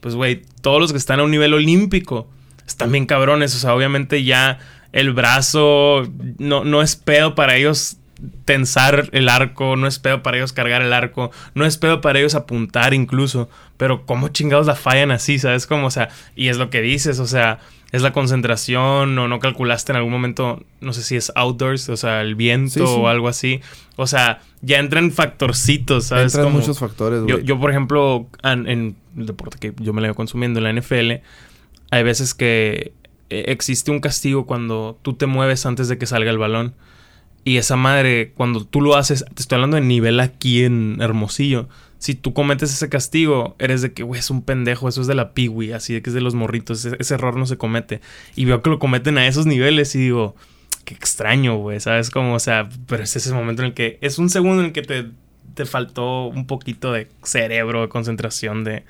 pues, güey, todos los que están a un nivel olímpico están bien cabrones, o sea, obviamente ya el brazo no, no es pedo para ellos tensar el arco, no es pedo para ellos cargar el arco, no es pedo para ellos apuntar incluso, pero cómo chingados la fallan así, ¿sabes? Como, o sea, y es lo que dices, o sea, es la concentración o no calculaste en algún momento, no sé si es outdoors, o sea, el viento Sí, sí. o algo así, o sea, ya entran factorcitos, ¿sabes? Entran Como- muchos factores, güey. yo, yo, por ejemplo, en, en el deporte que yo me la veo consumiendo, en la NFL, hay veces que eh, existe un castigo cuando tú te mueves antes de que salga el balón. Y esa madre, cuando tú lo haces, te estoy hablando de nivel aquí en Hermosillo. Si tú cometes ese castigo, eres de que, güey, es un pendejo, eso es de la piwi, así de que es de los morritos, ese, error no se comete. Y veo que lo cometen a esos niveles y digo, qué extraño, güey, ¿sabes? Como, o sea, pero es ese momento en el que, es un segundo en el que te, te faltó un poquito de cerebro, de concentración, de,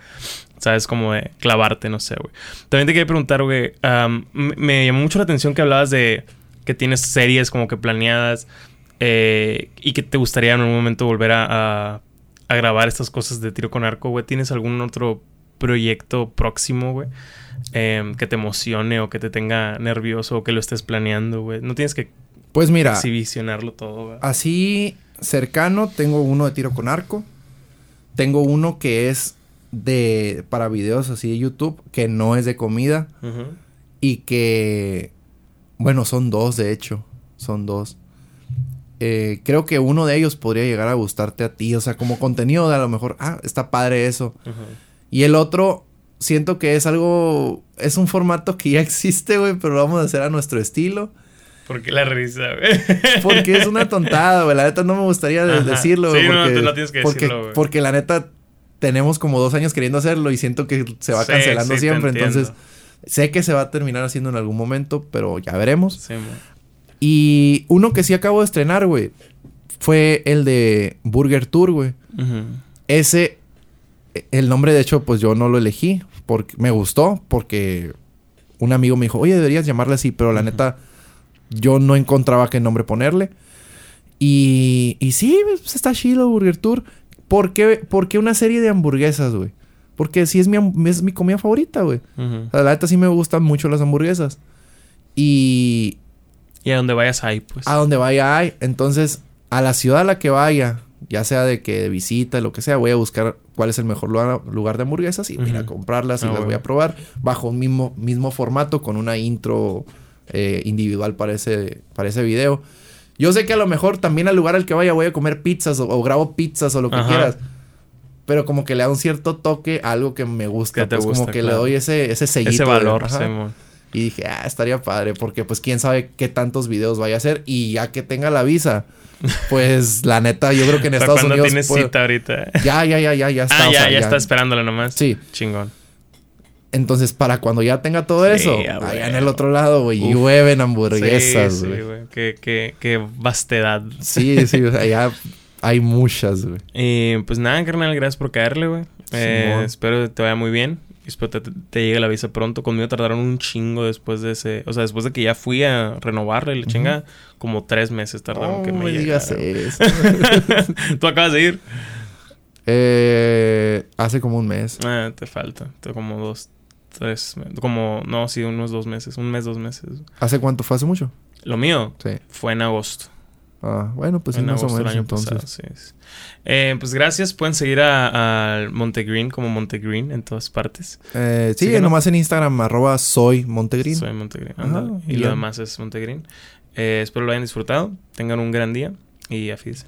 ¿sabes? Como de clavarte, no sé, güey. También te quería preguntar, güey, me- llamó mucho la atención que hablabas de que tienes series como que planeadas eh, y que te gustaría en algún momento volver a, a- a grabar estas cosas de tiro con arco, güey. ¿Tienes algún otro proyecto próximo, güey? Em, que te emocione o que te tenga nervioso o que lo estés planeando, güey. No tienes que Pues mira, exhibicionarlo todo, güey. así cercano tengo uno de tiro con arco. Tengo uno que es de para videos así de YouTube, que no es de comida y que bueno, son dos de hecho, son dos. Eh, creo que uno de ellos podría llegar a gustarte a ti, o sea, como contenido de a lo mejor, ah, está padre eso. Y el otro, siento que es algo, es un formato que ya existe, güey, pero lo vamos a hacer a nuestro estilo. ¿Por qué la risa, güey? Porque es una tontada, güey. La neta no me gustaría Ajá. decirlo, güey. Sí, no, porque, tú no tienes que porque, decirlo, güey. porque la neta tenemos como dos años queriendo hacerlo y siento que se va Sí, cancelando sí, siempre. Entonces, sé que se va a terminar haciendo en algún momento, pero ya veremos. Sí. Y uno que sí acabo de estrenar, güey, fue el de Burger Tour, güey. Ese, el nombre de hecho, pues yo no lo elegí, porque me gustó, porque un amigo me dijo, oye, deberías llamarle así, pero la neta, yo no encontraba qué nombre ponerle. Y, y sí, pues está chido Burger Tour. ¿Por qué, por qué una serie de hamburguesas, güey? Porque sí es mi, es mi comida favorita, güey. Ujú. O sea, la neta sí me gustan mucho las hamburguesas. Y Y a donde vayas ahí, pues. a donde vaya hay. Entonces, a la ciudad a la que vaya, ya sea de que de visita, lo que sea, voy a buscar cuál es el mejor lugar, lugar de hamburguesas y voy a comprarlas y Ah, las voy a probar bajo un mismo, mismo formato con una intro eh, individual para ese, para ese video. Yo sé que a lo mejor también al lugar al que vaya voy a comer pizzas o, o grabo pizzas o lo que Ajá. quieras. Pero como que le da un cierto toque a algo que me gusta. Que te pues como gusta, que le claro. doy ese, ese sellito. Ese valor. Simón. Y dije, ah, estaría padre, porque pues quién sabe qué tantos videos vaya a hacer. Y ya que tenga la visa, pues la neta, yo creo que en ¿Para Estados Unidos. tienes puedo- cita ahorita? Ya, ya, ya, ya, ya está. ah, o ya, sea, ya, está esperándola nomás. Sí. Chingón. Entonces, para cuando ya tenga todo Sí, eso, allá en huevo. el otro lado, güey, llueven hamburguesas, sí, sí, güey. güey. Qué, qué, qué vastedad. Sí, sí, o sea, ya hay muchas, güey. Y pues nada, carnal, gracias por caerle, güey. Eh, espero que te vaya muy bien. Espero te, te llegue la visa pronto. Conmigo tardaron un chingo después de ese. O sea, después de que ya fui a renovarle la chinga, como tres meses tardaron que me me digas eso. Tú acabas de ir. eh, hace como un mes. Ah, te falta. Te- como dos, tres. Como, no, sí, unos dos meses. Un mes, dos meses. ¿Hace cuánto fue? ¿Hace mucho? Lo mío Sí. fue en agosto. Ah, bueno, pues en agosto del año entonces. pasado, sí, sí. Eh, pues gracias. Pueden seguir a, a Montegreen como Montegreen en todas partes. Eh, sí, nomás en Instagram, arroba soy Montegreen. Soy Montegreen. Y lo demás es Montegreen. Eh, espero lo hayan disfrutado. Tengan un gran día y afídense.